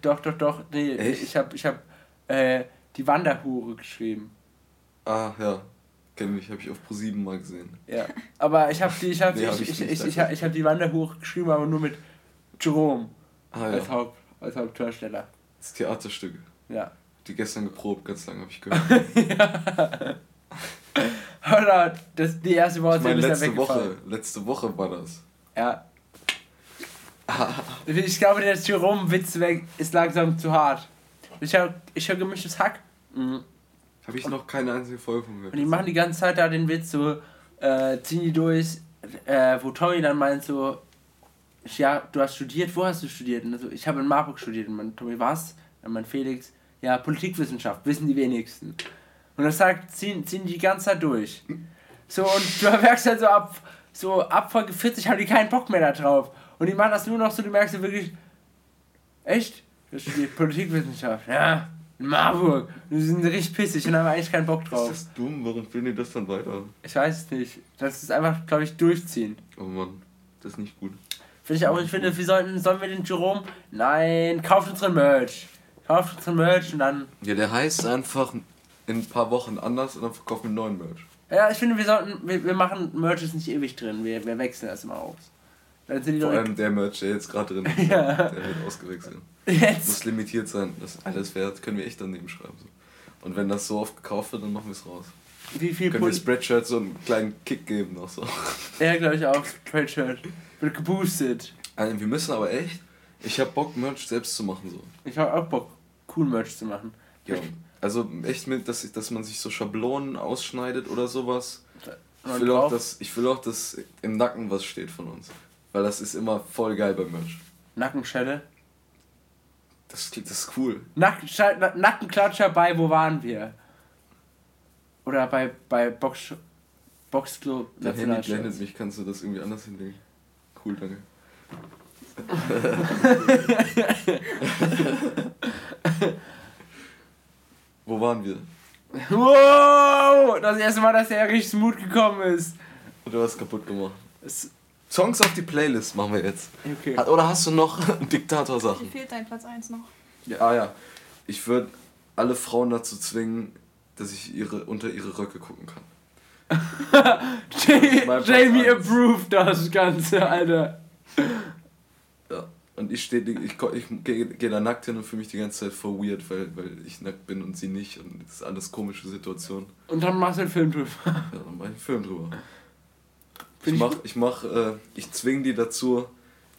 A: doch, doch, doch. Nee,
B: Echt?
A: ich habe ich hab, äh, die Wanderhure geschrieben.
B: Ah, ja. Kenn ich, habe ich auf Pro7 mal gesehen.
A: Ja. Aber ich habe die, ich hab,
B: Nee, hab
A: ich,
B: ich
A: ich, ich, ich, ich hab die Wanderhure geschrieben, aber nur mit Jerome
B: Ah
A: als,
B: ja.
A: Haupt, als Hauptdarsteller.
B: Das Theaterstück.
A: Ja.
B: Die gestern geprobt, ganz lange habe ich gehört.
A: Oder das, die erste Woche
B: Ich
A: ist
B: letzte. Woche, letzte Woche war das.
A: Ja. Ich glaube, der Jerome-Witz ist langsam zu hart. Ich höre ich hör gemischtes Hack. Mhm.
B: Habe ich noch keine einzige Folge von gehört.
A: Und die machen die ganze Zeit da den Witz so, äh, ziehen die durch, äh, wo Tommy dann meint so, ja, du hast studiert, wo hast du studiert? Und so, ich habe in Marburg studiert. Und mein Tommy, was? Dann meint Felix, ja, Politikwissenschaft, wissen die wenigsten. Und das sagt, ziehen, ziehen die die ganze Zeit durch. So, und du merkst halt so ab, so ab Folge 40 haben die keinen Bock mehr da drauf. Und die machen das nur noch so, du merkst so wirklich, echt? Du studierst Politikwissenschaft, ja, in Marburg. Die sind richtig pissig und haben eigentlich keinen Bock drauf.
B: Ist das dumm? Warum führen die das dann weiter?
A: Ich weiß es nicht. Das ist einfach, glaube ich, durchziehen.
B: Oh Mann, das ist nicht gut.
A: Finde ich auch, ich finde, wir sollten, sollen wir den Jerome? Nein, kauft unseren Merch. Kauft unseren Merch und dann.
B: Ja, der heißt einfach in ein paar Wochen anders und dann verkaufen wir neuen Merch.
A: Ja, ich finde, wir sollten, wir, wir machen Merch ist nicht ewig drin. Wir, wir wechseln das immer aus. Dann sind die
B: Vor allem der Merch, der jetzt gerade drin ist,
A: Ja.
B: der wird ausgewechselt.
A: jetzt.
B: Muss limitiert sein. Das alles wert, können wir echt daneben schreiben. So. Und wenn das so oft gekauft wird, dann machen wir es raus.
A: Wie viel
B: Können wir
A: Poli
B: Spreadshirt so einen kleinen Kick geben noch so.
A: Ja, glaube ich auch. Trade Shirt. Wird geboostet.
B: Also, wir müssen aber echt. Ich hab Bock, Merch selbst zu machen so.
A: Ich habe auch Bock, cool Merch zu machen.
B: Ja. Also echt mit, dass, dass man sich so Schablonen ausschneidet oder sowas. Ich will, auch, dass, ich will auch, dass im Nacken was steht von uns. Weil das ist immer voll geil beim Merch.
A: Nackenschelle.
B: Das, klingt- das ist cool.
A: Nackenschall- Na- Nackenklatscher bei Wo waren wir? Oder bei, bei Box, Boxclub
B: Dein Handy blendet mich, kannst du das irgendwie anders hinlegen? Cool, danke. Wo waren wir?
A: Wow! Das erste Mal, dass er richtig smooth gekommen ist.
B: Du hast kaputt gemacht.
A: Es-
B: Songs auf die Playlist machen wir jetzt.
A: Okay.
B: Oder hast du noch Diktator-Sachen?
C: fehlt dein Platz 1 noch.
B: Ah ja. Ich würde alle Frauen dazu zwingen, dass ich ihre, unter ihre Röcke gucken kann.
A: Jamie approved das Ganze, Alter.
B: Und ich stehe, ich, ich gehe geh da nackt hin und fühle mich die ganze Zeit voll weird, weil, weil ich nackt bin und sie nicht. Und das ist alles komische Situation.
A: Und dann machst du einen Film drüber.
B: Ja, dann mach ich einen Film drüber. Ich
A: Find ich
B: mach, ich mach, äh, ich zwing die dazu,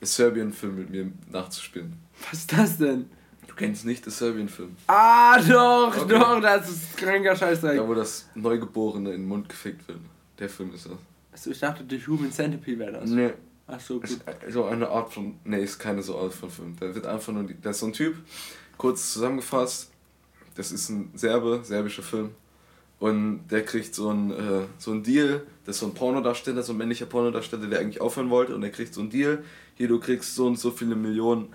B: einen Serbien-Film mit mir nachzuspielen.
A: Was ist das denn?
B: Du kennst nicht den Serbien-Film.
A: Ah, doch,
B: Okay.
A: doch, das ist kranker Scheißdreck.
B: Da, wo das Neugeborene in den Mund gefickt wird. Der Film ist das.
A: Achso, ich dachte, The Human Centipede wäre das.
B: Nee.
A: Achso,
B: Ist
A: gut.
B: so eine Art von. Nee, ist keine so Art von Film. Da wird einfach nur. Das ist so ein Typ, kurz zusammengefasst. Das ist ein Serbe, serbischer Film. Und der kriegt so ein, äh, so ein Deal. Das ist so ein Pornodarsteller, so ein männlicher Pornodarsteller, der eigentlich aufhören wollte. Und der kriegt so ein Deal. Hier, du kriegst so und so viele Millionen,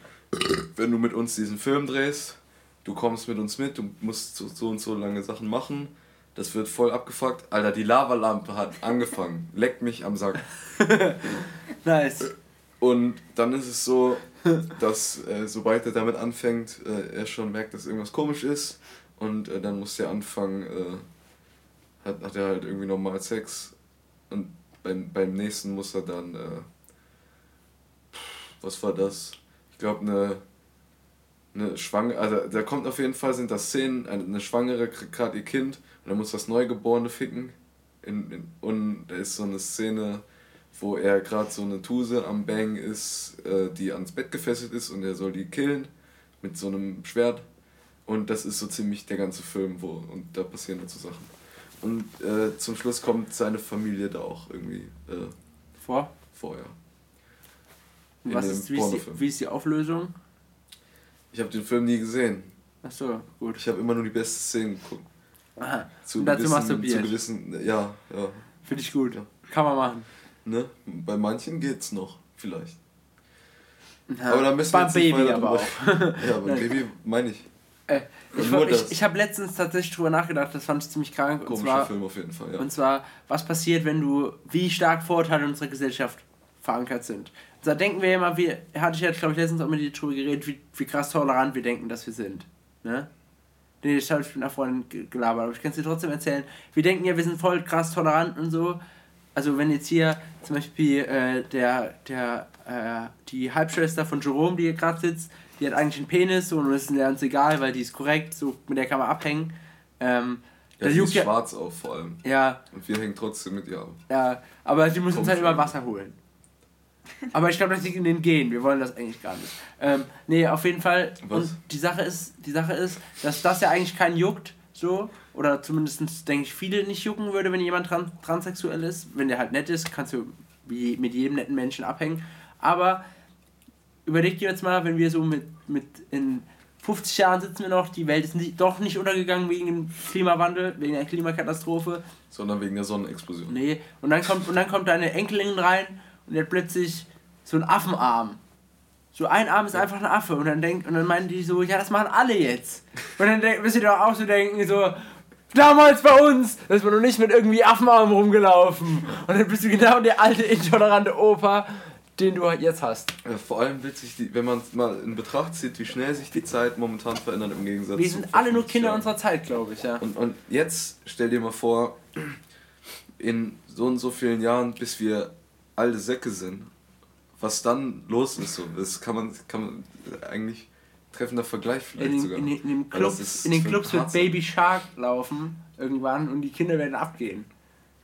B: wenn du mit uns diesen Film drehst. Du kommst mit uns mit, du musst so, so und so lange Sachen machen. Das wird voll abgefuckt. Alter, die Lavalampe hat angefangen. Leckt mich am Sack.
A: Nice.
B: Und dann ist es so, dass äh, sobald er damit anfängt, äh, er schon merkt, dass irgendwas komisch ist. Und äh, dann muss er anfangen, äh, hat, hat er halt irgendwie normal Sex. Und beim, beim nächsten muss er dann, äh, was war das? Ich glaube, eine, eine Schwangere, also da kommt auf jeden Fall, sind das Szenen, eine, eine Schwangere kriegt gerade ihr Kind und dann muss das Neugeborene ficken. In, in, und da ist so eine Szene, wo er gerade so eine Tuse am Bang ist, äh, die ans Bett gefesselt ist und er soll die killen. mit so einem Schwert. Und das ist so ziemlich der ganze Film, wo und da passieren dazu Sachen. Und äh, zum Schluss kommt seine Familie da auch irgendwie äh,
A: Vor?
B: vor, ja.
A: Was ist, wie, ist die, wie ist die Auflösung?
B: Ich habe den Film nie gesehen.
A: Achso, gut.
B: Ich habe immer nur die besten Szenen geguckt.
A: Aha.
B: Zu
A: Und dazu masturbiert.
B: zu gewissen, ja, ja.
A: Finde ich gut.
B: Ja.
A: Kann man machen.
B: Ne? Bei manchen geht's noch, vielleicht.
A: Ja,
B: Aber da müssen wir
A: beim
B: nicht
A: Baby aber auch.
B: Ja, beim Baby meine ich.
A: Äh, ich
B: Nur
A: ich, ich habe letztens tatsächlich drüber nachgedacht, das fand ich ziemlich krank. Und
B: Komischer
A: zwar,
B: Film auf jeden Fall, ja.
A: und zwar, was passiert, wenn du, wie stark Vorurteile in unserer Gesellschaft verankert sind. Da denken wir immer, wie, hatte ich jetzt, glaube ich, letztens auch mit dir drüber geredet, wie, wie krass tolerant wir denken, dass wir sind. Ne? Nee, das habe ich mit einer Freundin ge- gelabert, aber ich kann es dir trotzdem erzählen. Wir denken ja, wir sind voll krass tolerant und so. Also wenn jetzt hier zum Beispiel äh, der, der, äh, die Halbschwester von Jerome, die hier gerade sitzt, die hat eigentlich einen Penis so, und es ist uns egal, weil die ist korrekt, so mit der kann man abhängen. Ähm,
B: Ja, sie
A: juckt
B: ist
A: ja,
B: schwarz auf vor allem.
A: ja,
B: Und wir hängen trotzdem mit ihr ab.
A: ja, aber die müssen uns halt
B: schon.
A: Wasser holen. Aber ich glaube, das liegt in den Genen. Wir wollen das eigentlich gar nicht. Ähm, nee, auf jeden Fall.
B: Was?
A: Und die Sache ist, die Sache ist, dass das ja eigentlich keinen juckt, so. Oder zumindest denke ich, viele nicht jucken würde, wenn jemand tran transsexuell ist. Wenn der halt nett ist, kannst du wie mit jedem netten Menschen abhängen. Aber überleg dir jetzt mal, wenn wir so mit, mit in 50 Jahren sitzen wir noch, die Welt ist nicht, doch nicht untergegangen wegen dem Klimawandel, wegen der Klimakatastrophe.
B: Sondern wegen der Sonnenexplosion.
A: Nee, und dann kommt, und dann kommt deine Enkelin rein und die hat plötzlich so einen Affenarm. So ein Arm ist einfach ein Affe und dann denkt und dann meinen die so, ja, das machen alle jetzt. Und dann denk, müsst ihr doch auch so denken, so, damals bei uns, da ist man noch nicht mit irgendwie Affenarm rumgelaufen. Und dann bist du genau der alte, intolerante Opa, den du jetzt hast.
B: Ja, vor allem witzig, die, wenn man mal in Betracht zieht, wie schnell sich die Zeit momentan verändert im Gegensatz
A: Wir sind alle nur
B: 50
A: Kinder
B: Jahren.
A: unserer Zeit, glaube ich, ja.
B: Und, und jetzt stell dir mal vor, in so und so vielen Jahren, bis wir alte Säcke sind, was dann los ist. So. Das kann man, kann man eigentlich treffender Vergleich vielleicht
A: In, den-
B: sogar.
A: in, den- in den in den
B: für
A: Clubs wird. Baby Shark laufen irgendwann und die Kinder werden abgehen.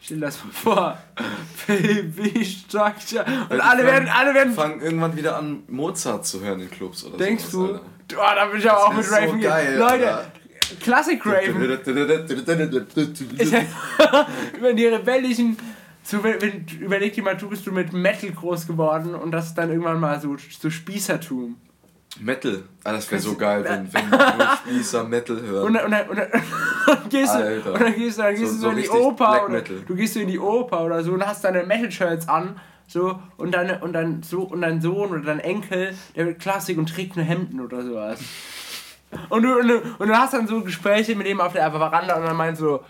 A: Stell dir das mal vor. Baby Shark. Und
B: Weil
A: alle werden, alle werden.
B: fangen irgendwann wieder an, Mozart zu hören in Clubs oder
A: Denkst
B: sowas,
A: du?
B: Alter.
A: Oh, da bin ich aber auch mit
B: so
A: Raven
B: geil,
A: gehen. Leute,
B: Alter.
A: Classic Raven. Ich, wenn die rebellischen. So, wenn, überleg dir mal, du bist du mit Metal groß geworden und das ist dann irgendwann mal so, so Spießertum.
B: Metal. Ah, das wäre so geil, wenn, wenn nur Spießer Metal hören.
A: Und dann, und dann, und dann, gehst, du, und dann gehst du, dann gehst
B: So-
A: du so,
B: so
A: in die Oper oder du gehst so in die Oper oder so und hast deine Metal-Shirts an so und deine und dann so und dein Sohn oder dein Enkel, der wird Klassik und trägt nur Hemden oder sowas. Und du, und du, und du hast dann so Gespräche mit dem auf der Veranda und dann meinst so,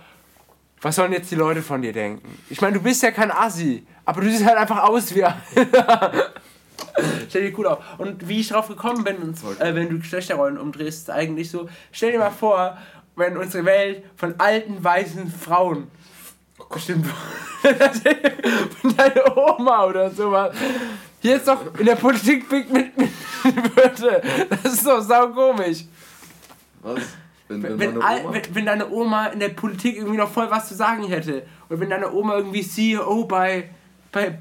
A: was sollen jetzt die Leute von dir denken? Ich meine, du bist ja kein Assi, aber du siehst halt einfach aus wie Stell dir gut auf. Und wie ich drauf gekommen bin, äh, wenn du Geschlechterrollen umdrehst, ist eigentlich so, stell dir mal vor, wenn unsere Welt von alten, weißen Frauen bestimmt von deiner Oma oder sowas jetzt doch in der Politik mit, mit, mit würde. Das ist doch sau komisch.
B: Was? Wenn, wenn,
A: Wenn, all, wenn, deine Oma in der Politik irgendwie noch voll was zu sagen hätte. Oder wenn deine Oma irgendwie CEO bei, bei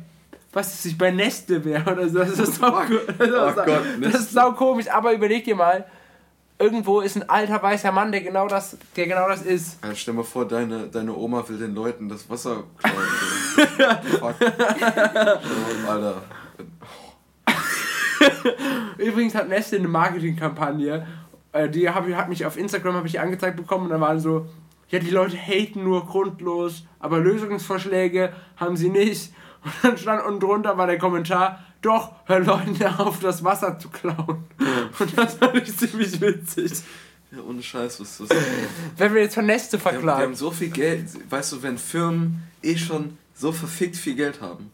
A: was ist ich, bei Nestle wäre oder so. Das ist sau, das
B: Oh
A: sau,
B: Gott,
A: das ist sau komisch, aber überleg dir mal, irgendwo ist ein alter weißer Mann, der genau das, der genau das ist.
B: Ja, stell mal vor, deine, deine Oma will den Leuten das Wasser klauen. Fuck. Oh, Alter.
A: Übrigens hat Nestle eine Marketingkampagne, äh, die hab, ich- hat mich auf Instagram habe ich angezeigt bekommen und da waren so, ja die Leute haten nur grundlos, aber Lösungsvorschläge haben sie nicht. Und dann stand unten drunter war der Kommentar, doch, hör Leuten auf, das Wasser zu klauen. Und das fand ich ziemlich witzig.
B: Ja, ohne Scheiß, was ist das?
A: Wenn wir jetzt von Nestle
B: Wir haben, wir haben
A: verklagen.
B: so viel Geld. Weißt du, wenn Firmen eh schon so verfickt viel Geld haben,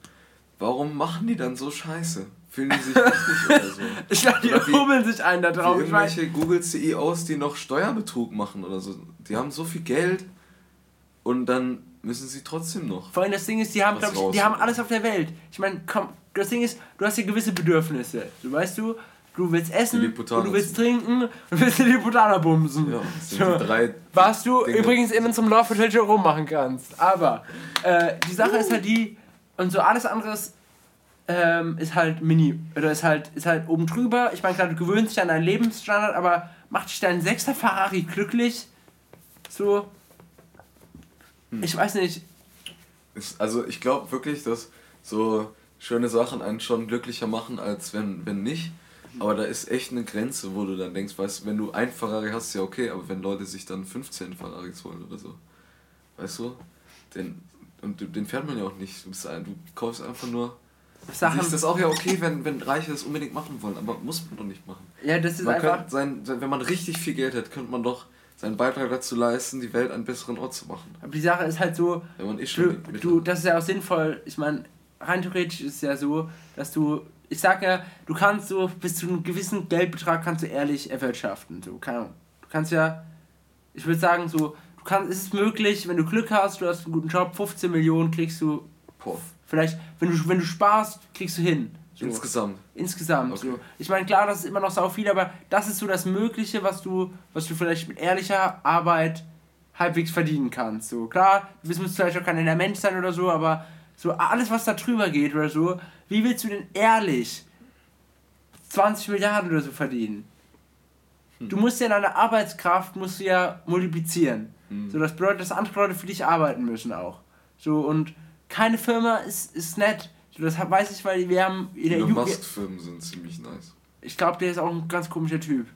B: warum machen die dann so Scheiße? Fühlen die sich richtig oder so?
A: Ich glaube, die
B: wie-
A: hummeln sich einen da
B: Wie
A: drauf. Ich weiß,
B: irgendwelche Google-CEOs, die noch Steuerbetrug machen oder so. Die haben so viel Geld und dann müssen sie trotzdem noch.
A: Vor allem das Ding ist, die haben,
B: Was
A: glaub ich, die haben alles auf der Welt. Ich meine, komm, das Ding ist, du hast hier gewisse Bedürfnisse. Du weißt du, du willst essen, du willst trinken und du willst die Liputaner bumsen.
B: Ja, das sind
A: So.
B: die drei.
A: Was du
B: Dinge.
A: übrigens in unserem Love Hotel Jerome machen kannst. Aber äh, die Sache ist halt die, und so alles andere ist ähm, ist halt mini. Oder ist halt, ist halt oben drüber. Ich meine, klar, du gewöhnst dich an deinen Lebensstandard, aber macht dich dein sechster Ferrari glücklich? So. Ich weiß nicht.
B: Ist, also ich glaube wirklich, dass so schöne Sachen einen schon glücklicher machen, als wenn, wenn nicht. Aber da ist echt eine Grenze, wo du dann denkst, weißt du, wenn du ein Ferrari hast, ja okay, aber wenn Leute sich dann 15 Ferraris holen oder so, weißt du, den, und den fährt man ja auch nicht. Du, bist du kaufst einfach nur.
A: Sachen-
B: Ist das auch ja okay, wenn, wenn Reiche das unbedingt machen wollen, aber muss man doch nicht machen.
A: Ja, das ist
B: Man
A: einfach.
B: sein, wenn man richtig viel Geld hat, könnte man doch seinen Beitrag dazu leisten, die Welt einen besseren Ort zu machen.
A: Aber die Sache ist halt so,
B: Wenn man eh schon
A: du, du, das ist ja auch sinnvoll. Ich meine, rein theoretisch ist es ja so, dass du, ich sag ja, du kannst so bis zu einem gewissen Geldbetrag kannst du ehrlich erwirtschaften. So, keine Ahnung. Du kannst ja, ich würde sagen, so, du kannst, es ist möglich, wenn du Glück hast, du hast einen guten Job, 15 Millionen kriegst du,
B: Boah.
A: Vielleicht, wenn du, wenn du sparst, kriegst du hin. So.
B: Insgesamt.
A: Insgesamt.
B: Okay.
A: So. Ich meine, klar, das ist immer noch sau viel, aber das ist so das Mögliche, was du, was du vielleicht mit ehrlicher Arbeit halbwegs verdienen kannst. So klar, du musst vielleicht auch kein Mensch sein oder so, aber so alles, was da drüber geht oder so, wie willst du denn ehrlich 20 Milliarden oder so verdienen? Du musst ja deine Arbeitskraft musst du ja multiplizieren. So, das bedeutet, dass andere Leute für dich arbeiten müssen auch. So, und keine Firma ist, ist nett. Das weiß ich, weil wir haben in der
B: Elon
A: Ju-
B: Musk-Firmen sind ziemlich nice.
A: ich glaube, der ist auch ein ganz komischer Typ.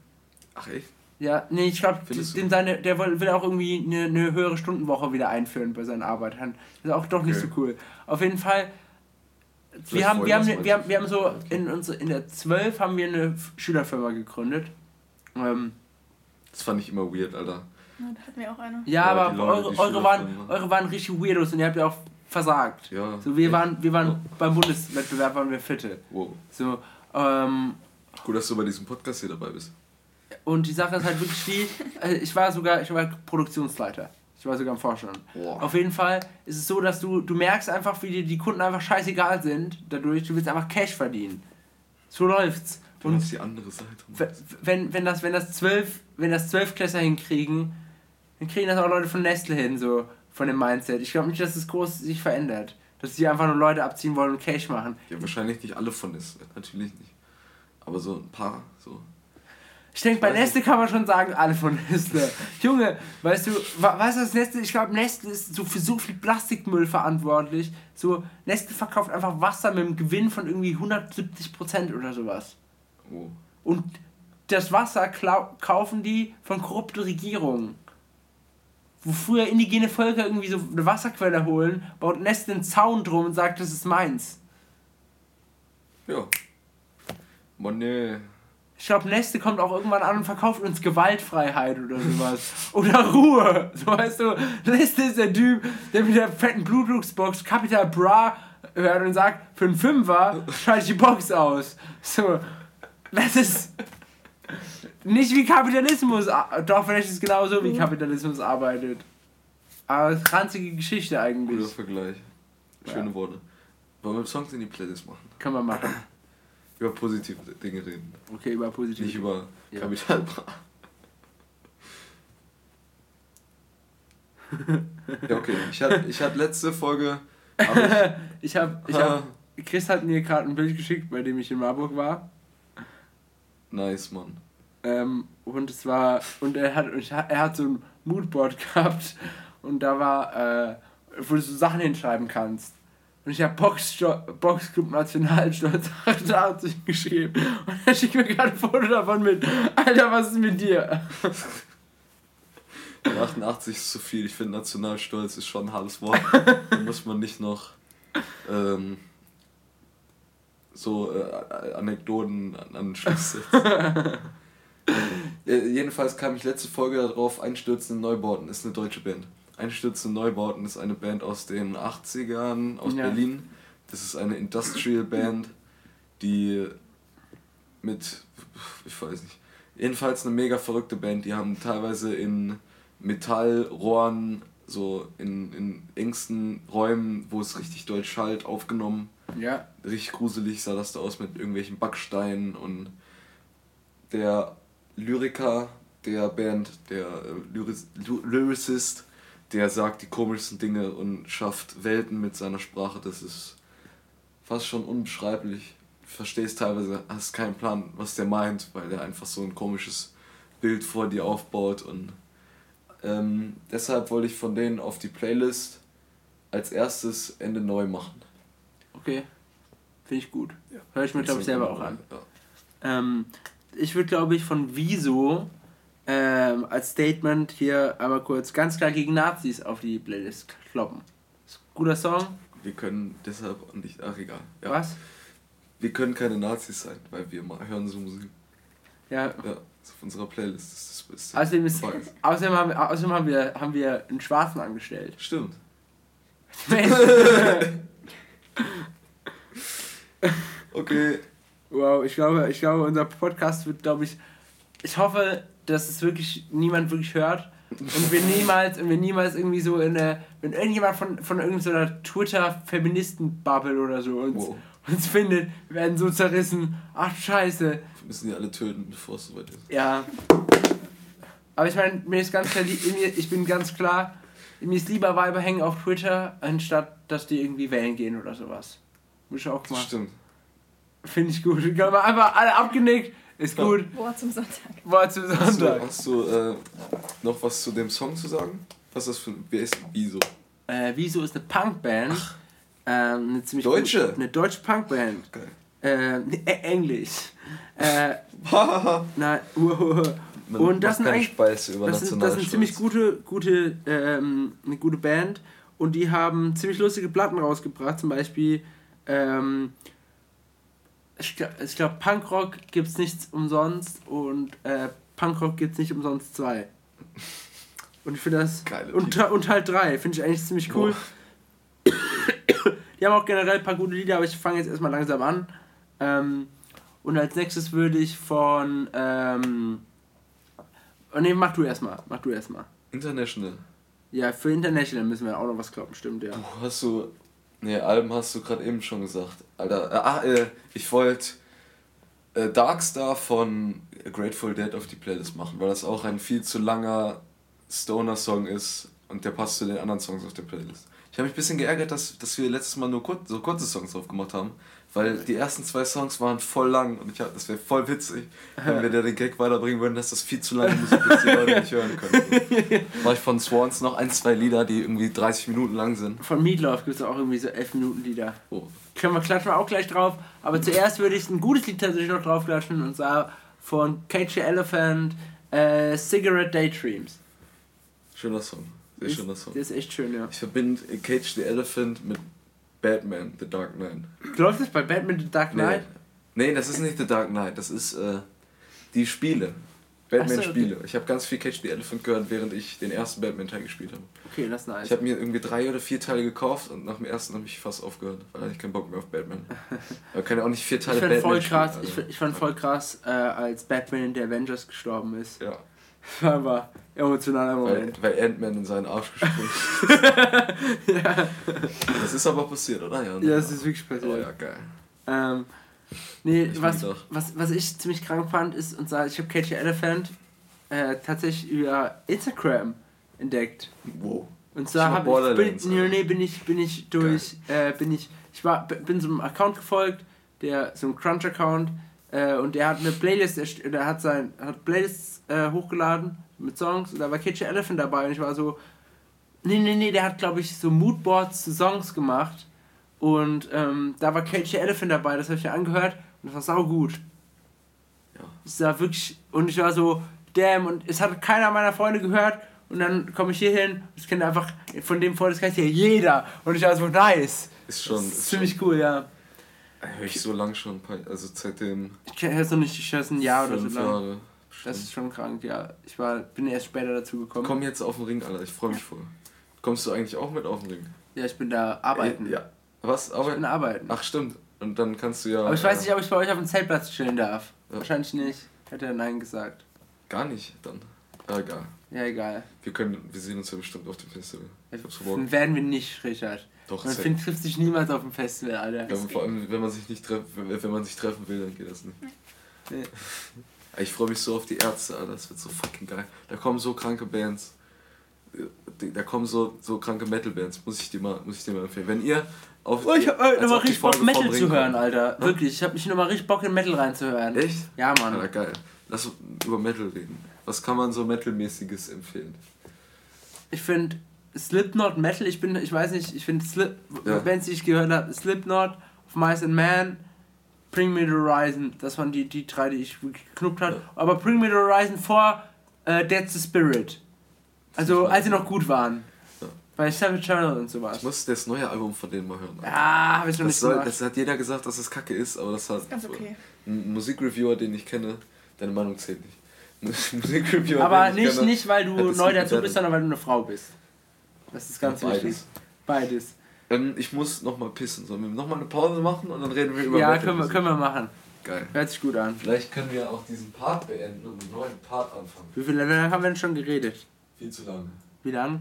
B: Ach echt?
A: Ja, nee, ich glaube, seine, der will auch irgendwie eine, eine höhere Stundenwoche wieder einführen bei seinen Arbeitern. Das ist auch doch nicht
B: Okay.
A: so cool. Auf jeden Fall,
B: Vielleicht
A: wir haben, wir, haben, wir, haben, wir haben so, in, unsere, in der 12 haben wir eine Schülerfirma gegründet. Ähm,
B: Das fand ich immer weird, Alter.
C: Ja, da hatten wir auch eine.
A: ja,
B: Ja,
A: aber eure, eure, waren, eure waren richtig weirdos und ihr habt ja auch versagt.
B: Ja.
A: So, wir waren, wir waren beim Bundeswettbewerb waren wir Vierte.
B: Wow.
A: So, ähm,
B: Gut, dass du bei diesem Podcast hier dabei bist.
A: Und die Sache ist halt wirklich die, äh, ich war sogar, ich war Produktionsleiter. Ich war sogar im Vorstand.
B: Boah.
A: Auf jeden Fall ist es so, dass du, du merkst einfach, wie dir die Kunden einfach scheißegal sind. Dadurch, du willst einfach Cash verdienen. So läuft's.
B: Du
A: Und
B: die andere Seite.
A: wenn, wenn das, wenn das zwölf, wenn das zwölf Klässler hinkriegen, dann kriegen das auch Leute von Nestle hin, so von dem Mindset. Ich glaube nicht, dass es groß sich verändert. Dass die einfach nur Leute abziehen wollen und Cash machen.
B: Ja, wahrscheinlich nicht alle von Nestle. Natürlich nicht. Aber so ein paar, so.
A: Ich denke, bei Nestle kann man schon sagen, alle von Nestle. Junge, weißt du, weißt du, was Nestle, ich glaube, Nestle ist so für so viel Plastikmüll verantwortlich. So, Nestle verkauft einfach Wasser mit einem Gewinn von irgendwie 170% oder sowas.
B: Oh.
A: Und das Wasser kaufen die von korrupten Regierungen. Wo früher indigene Völker irgendwie so eine Wasserquelle holen, baut Nestle einen Zaun drum und sagt, das ist meins.
B: Ja. Nee.
A: Ich glaube, Nestle kommt auch irgendwann an und verkauft uns Gewaltfreiheit oder sowas. oder Ruhe. So weißt du, Nestle ist der Typ, der mit der fetten Bluetooth-Box Capital Bra hört und sagt, für einen Fünfer schalte ich die Box aus. So, das ist nicht wie Kapitalismus, a- doch vielleicht ist es genauso wie Kapitalismus arbeitet. Aber ranzige Geschichte
B: Guter
A: eigentlich.
B: Vergleich. Schöne Worte. Wollen wir Songs in die Playlist machen?
A: Kann man machen.
B: Über positive Dinge reden.
A: Okay, über positiv.
B: Nicht über
A: Ja.
B: Kapital. ja, okay. Ich hatte, ich hatte letzte Folge. hab
A: Ich habe, ich hab, Chris hat mir gerade ein Bild geschickt, bei dem ich in Marburg war.
B: ich, nice, Mann.
A: Ähm, und es war, und er hat, und er hat so ein Moodboard gehabt und da war, äh, wo du so Sachen hinschreiben kannst. Und ich habe Boxclub Nationalstolz 88 geschrieben. Und er schickt mir gerade ein Foto davon mit. Alter, was ist mit dir?
B: 88 ist zu viel. Ich finde, Nationalstolz ist schon ein hartes Wort. da muss man nicht noch ähm, so äh, Anekdoten an, an den Schluss setzen. Äh, jedenfalls kam ich letzte Folge darauf, Einstürzende Neubauten ist eine deutsche Band. Einstürzende Neubauten ist eine Band aus den 80ern, aus
A: Ja.
B: Berlin. Das ist eine Industrial Band, die mit, ich weiß nicht, jedenfalls eine mega verrückte Band. Die haben teilweise in Metallrohren, so in, in engsten Räumen, wo es richtig doll schallt, aufgenommen.
A: Ja.
B: Richtig gruselig sah das da aus mit irgendwelchen Backsteinen und der Lyriker der Band, der äh, Lyricist, der sagt die komischsten Dinge und schafft Welten mit seiner Sprache. Das ist fast schon unbeschreiblich. Ich verstehe es teilweise, hast keinen Plan, was der meint, weil der einfach so ein komisches Bild vor dir aufbaut und ähm, deshalb wollte ich von denen auf die Playlist als erstes Ende neu machen.
A: Okay. Finde ich gut. Hör ich mir, glaube ich, selber auch an.
B: Ja.
A: Ähm, ich würde, glaube ich, von Wieso ähm, als Statement hier einmal kurz ganz klar gegen Nazis auf die Playlist kloppen. Ist ein guter Song.
B: Wir können deshalb nicht. Ach egal. Ja.
A: Was?
B: Wir können keine Nazis sein, weil wir ma- hören so Musik.
A: Ja.
B: Ja, auf unserer Playlist. Das ist das Beste.
A: Außerdem, ist, außerdem, haben, wir- außerdem haben, wir, haben wir einen Schwarzen angestellt.
B: Stimmt. Okay.
A: Wow, ich glaube, ich glaube, unser Podcast wird, glaube ich, ich hoffe, dass es wirklich niemand wirklich hört und wir niemals, und wir niemals irgendwie so in eine, wenn irgendjemand von, von irgendeiner Twitter-Feministen-Bubble oder so uns,
B: Wow.
A: uns findet, wir werden so zerrissen. Ach, scheiße.
B: Wir müssen die alle töten, bevor es soweit ist.
A: Ja. Aber ich meine, mir ist ganz klar, ich bin ganz klar, mir ist lieber Weiber hängen auf Twitter, anstatt dass die irgendwie wählen gehen oder sowas. Muss ich auch mal.
B: stimmt.
A: Finde ich gut. Ich habe einfach alle abgenickt. Ist
B: Ja.
A: gut.
C: Boah, zum Sonntag.
A: War zum
B: Hast du,
A: Sonntag.
B: hast du äh, noch was zu dem Song zu sagen? Was ist das für ein. Wer ist Wieso?
A: Äh, Wieso ist eine Punkband? Ähm, eine ziemlich
B: Deutsche?
A: Gute, eine deutsche Punkband.
B: Geil.
A: Äh, nee, äh, Englisch. Äh, nein, uh, Und das sind eigentlich-
B: Speise über
A: das sind, das sind ziemlich gute, gute, ähm, eine gute Band und die haben ziemlich lustige Platten rausgebracht. Zum Beispiel, ähm, ich glaube, glaub, Punkrock gibt's nichts umsonst und äh, Punkrock gibt's nicht umsonst zwei. Und ich finde das.
B: Geile
A: und, und Teil 3 finde ich eigentlich ziemlich cool. Die haben auch generell ein paar gute Lieder, aber ich fange jetzt erstmal langsam an. Ähm, und als nächstes würde ich von. Ähm, oh nee, mach du erstmal. Mach du erstmal.
B: International.
A: Ja, für International müssen wir auch noch was kloppen, stimmt, ja.
B: Du hast du. Nee, Alben hast du gerade eben schon gesagt. Alter, äh, ah, äh, ich wollte äh, Darkstar von Grateful Dead auf die Playlist machen, weil das auch ein viel zu langer Stoner-Song ist und der passt zu den anderen Songs auf der Playlist. Ich habe mich ein bisschen geärgert, dass, dass wir letztes Mal nur kur so kurze Songs drauf gemacht haben, weil die ersten zwei Songs waren voll lang und ich hab, das wäre voll witzig, wenn wir da den Gag weiterbringen würden, dass das viel zu lange Musik ist, die Leute nicht hören können. War ich von Swans noch ein, zwei Lieder, die irgendwie 30 Minuten lang sind.
A: Von Meatloaf gibt es auch irgendwie so 11 Minuten Lieder.
B: Oh.
A: Können wir klatschen wir auch gleich drauf. Aber zuerst würde ich ein gutes Lied tatsächlich noch draufklatschen und zwar von Cage the Elephant, äh, Cigarette Daydreams.
B: Schöner Song. Sehr schöner Song.
A: Der ist echt schön, ja.
B: Ich verbinde Cage the Elephant mit Batman, The Dark Knight.
A: Läuft das bei Batman The Dark Knight?
B: Nee, das ist nicht The Dark Knight, das ist äh, die Spiele. Batman-Spiele. Ich habe ganz viel Catch the Elephant gehört, während ich den ersten Batman-Teil gespielt habe.
A: Okay, das ist nice.
B: Ich habe mir irgendwie drei oder vier Teile gekauft und nach dem ersten habe ich fast aufgehört, weil ich keinen Bock mehr auf Batman. Man kann ja auch nicht vier
A: Ich
B: Teile
A: fand
B: Batman
A: voll krass,
B: spielen,
A: ich, ich fand voll krass, äh, als Batman in der Avengers gestorben ist.
B: Ja,
A: War aber emotionaler
B: weil,
A: Moment.
B: weil Ant-Man in seinen Arsch gesprungen ist. Das ist aber passiert, oder? Ja?
A: Ja, das ist wirklich
B: Oh
A: passiert.
B: ja, geil.
A: Ähm, nee,
B: Ich
A: was, was, was ich ziemlich krank fand, ist, und zwar, ich habe the Elephant äh, tatsächlich über Instagram entdeckt.
B: Wow.
A: Und zwar habe ich,
B: Borderlands,
A: bin, nee, nee, bin ich, bin ich durch, äh, bin ich, ich war, bin so einem Account gefolgt, der, so einem Crunch-Account, äh, und der hat eine Playlist, der hat sein, hat Playlists äh, hochgeladen mit Songs, und da war Cage the Elephant dabei, und ich war so, nee, nee, nee, der hat, glaube ich, so Moodboards zu Songs gemacht, und ähm, da war Cage the Elephant dabei, das habe ich mir angehört, und das war sau gut.
B: Ja.
A: Es war wirklich, und ich war so, damn, und es hat keiner meiner Freunde gehört, und dann komme ich hier hin, das kennt einfach, von dem Freundeskreis hier jeder, und ich war so, nice.
B: Ist schon.
A: das
B: Ist
A: ist ziemlich cool, ja.
B: schon höre ich so lang schon, ein paar- also seitdem
A: Ich höre es noch nicht, ich höre es ein Jahr oder so lang.
B: Jahre.
A: Das
B: bestimmt.
A: ist schon krank, ja. Ich war, bin erst später dazu gekommen.
B: Komm jetzt auf den Ring, Alter, ich freue mich voll. Kommst du eigentlich auch mit auf den Ring?
A: Ja, ich bin da arbeiten.
B: Äh, Ja. Was?
A: Ich
B: Arbeiten?
A: bin arbeiten.
B: Ach, stimmt. Und dann kannst du ja.
A: Aber ich weiß
B: äh,
A: nicht, ob ich bei euch auf dem Zeltplatz chillen darf.
B: Ja.
A: Wahrscheinlich nicht. Hätte er Nein gesagt.
B: Gar nicht, dann. Ja, egal.
A: Ja, egal.
B: Wir können, wir sehen uns ja bestimmt auf dem Festival. Ich.
A: Dann werden wir nicht, Richard.
B: Doch,
A: Man find, trifft sich niemals auf dem Festival, Alter.
B: Ja, vor allem, wenn man sich nicht treffen, wenn wenn man sich treffen will, dann geht das nicht.
A: Nee.
B: Ich freue mich so auf die Ärzte, Alter. Das wird so fucking geil. Da kommen so kranke Bands. da kommen so, so kranke Metal-Bands, muss ich dir mal, muss ich dir mal empfehlen. Wenn ihr auf
A: Oh, ich hab äh, nochmal
B: die
A: richtig Bock, Metal zu hören. Alter. Wirklich, ich hab mich nochmal richtig Bock, in Metal reinzuhören.
B: Echt?
A: Ja, Mann.
B: Ja, geil. Lass uns über Metal reden. Was kann man so Metal-mäßiges empfehlen?
A: Ich finde Slipknot Metal, ich bin, ich weiß nicht, ich finde Slip,
B: Ja.
A: wenn ich gehört habe, Slipknot, of Mice and Man, Bring Me the Horizon, das waren die, die drei, die ich wirklich geknuppt habe.
B: Ja.
A: Aber Bring Me the Horizon vor äh, Dead the Spirit. Also, als sie noch gut waren.
B: Ja.
A: Bei Seven Channel und sowas.
B: Ich muss das neue Album von denen mal hören.
A: Ja, habe ich noch
B: Das,
A: nicht
B: soll,
A: gemacht.
B: das hat jeder gesagt, dass es kacke ist, aber das hat
C: Ganz okay.
B: ein Musikreviewer, den ich kenne, deine Meinung zählt nicht. Musikreviewer,
A: Aber
B: den ich
A: nicht,
B: kenne,
A: nicht, weil du neu dazu bist, sondern weil du eine Frau bist. Das ist ganz
B: Ja, beides.
A: wichtig. Beides.
B: Ähm, ich muss nochmal pissen. Sollen wir nochmal eine Pause machen und dann reden wir über
A: Ja,
B: Metal
A: können wir, können wir machen.
B: Geil.
A: Hört sich gut an.
B: Vielleicht können wir auch diesen Part beenden und einen neuen Part anfangen.
A: Wie viele lange haben wir denn schon geredet?
B: Viel zu lange.
A: Wie lang?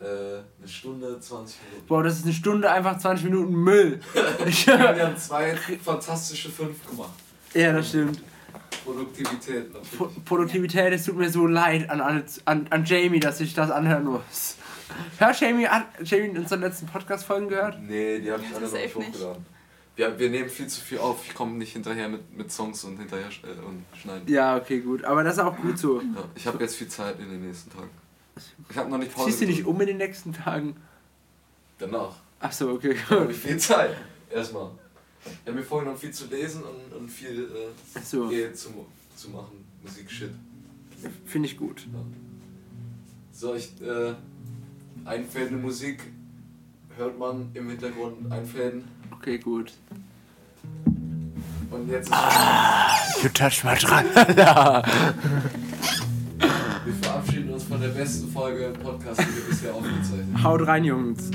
B: Äh, eine Stunde, 20 Minuten.
A: Boah, das ist eine Stunde, einfach 20 Minuten Müll. Ich,
B: wir haben zwei fantastische fünf gemacht.
A: ja, das stimmt.
B: Produktivität
A: Pro
B: natürlich.
A: Produktivität, es tut mir so leid an, an, an Jamie, dass ich das anhören muss. Hört Jamie, hat Jamie unsere letzten Podcast-Folgen gehört?
B: Nee, die habe ich
C: Ja,
B: alle noch nicht hochgeladen. Wir, wir nehmen viel zu viel auf. Ich komme nicht hinterher mit, mit Songs und hinterher sch- äh, und schneiden.
A: Ja, okay, gut. Aber das ist auch gut so.
B: Ja, ich habe jetzt viel Zeit in den nächsten Tagen. Ich habe noch nicht Pause.
A: Ziehst du nicht um in den nächsten Tagen?
B: Danach.
A: Achso, okay,
B: Da habe ich viel Zeit. Erstmal. Ich habe mir vorhin noch viel zu lesen und, und viel äh,
A: Ach so.
B: zu, zu machen. Musik-Shit.
A: Finde ich gut.
B: So, ich. Äh, einfädende Musik hört man im Hintergrund einfäden.
A: Okay, gut.
B: Und jetzt ist.
A: You touch my dran.
B: Wir verabschieden uns von der besten Folge Podcast, die wir bisher aufgezeichnet haben.
A: Haut rein, Jungs.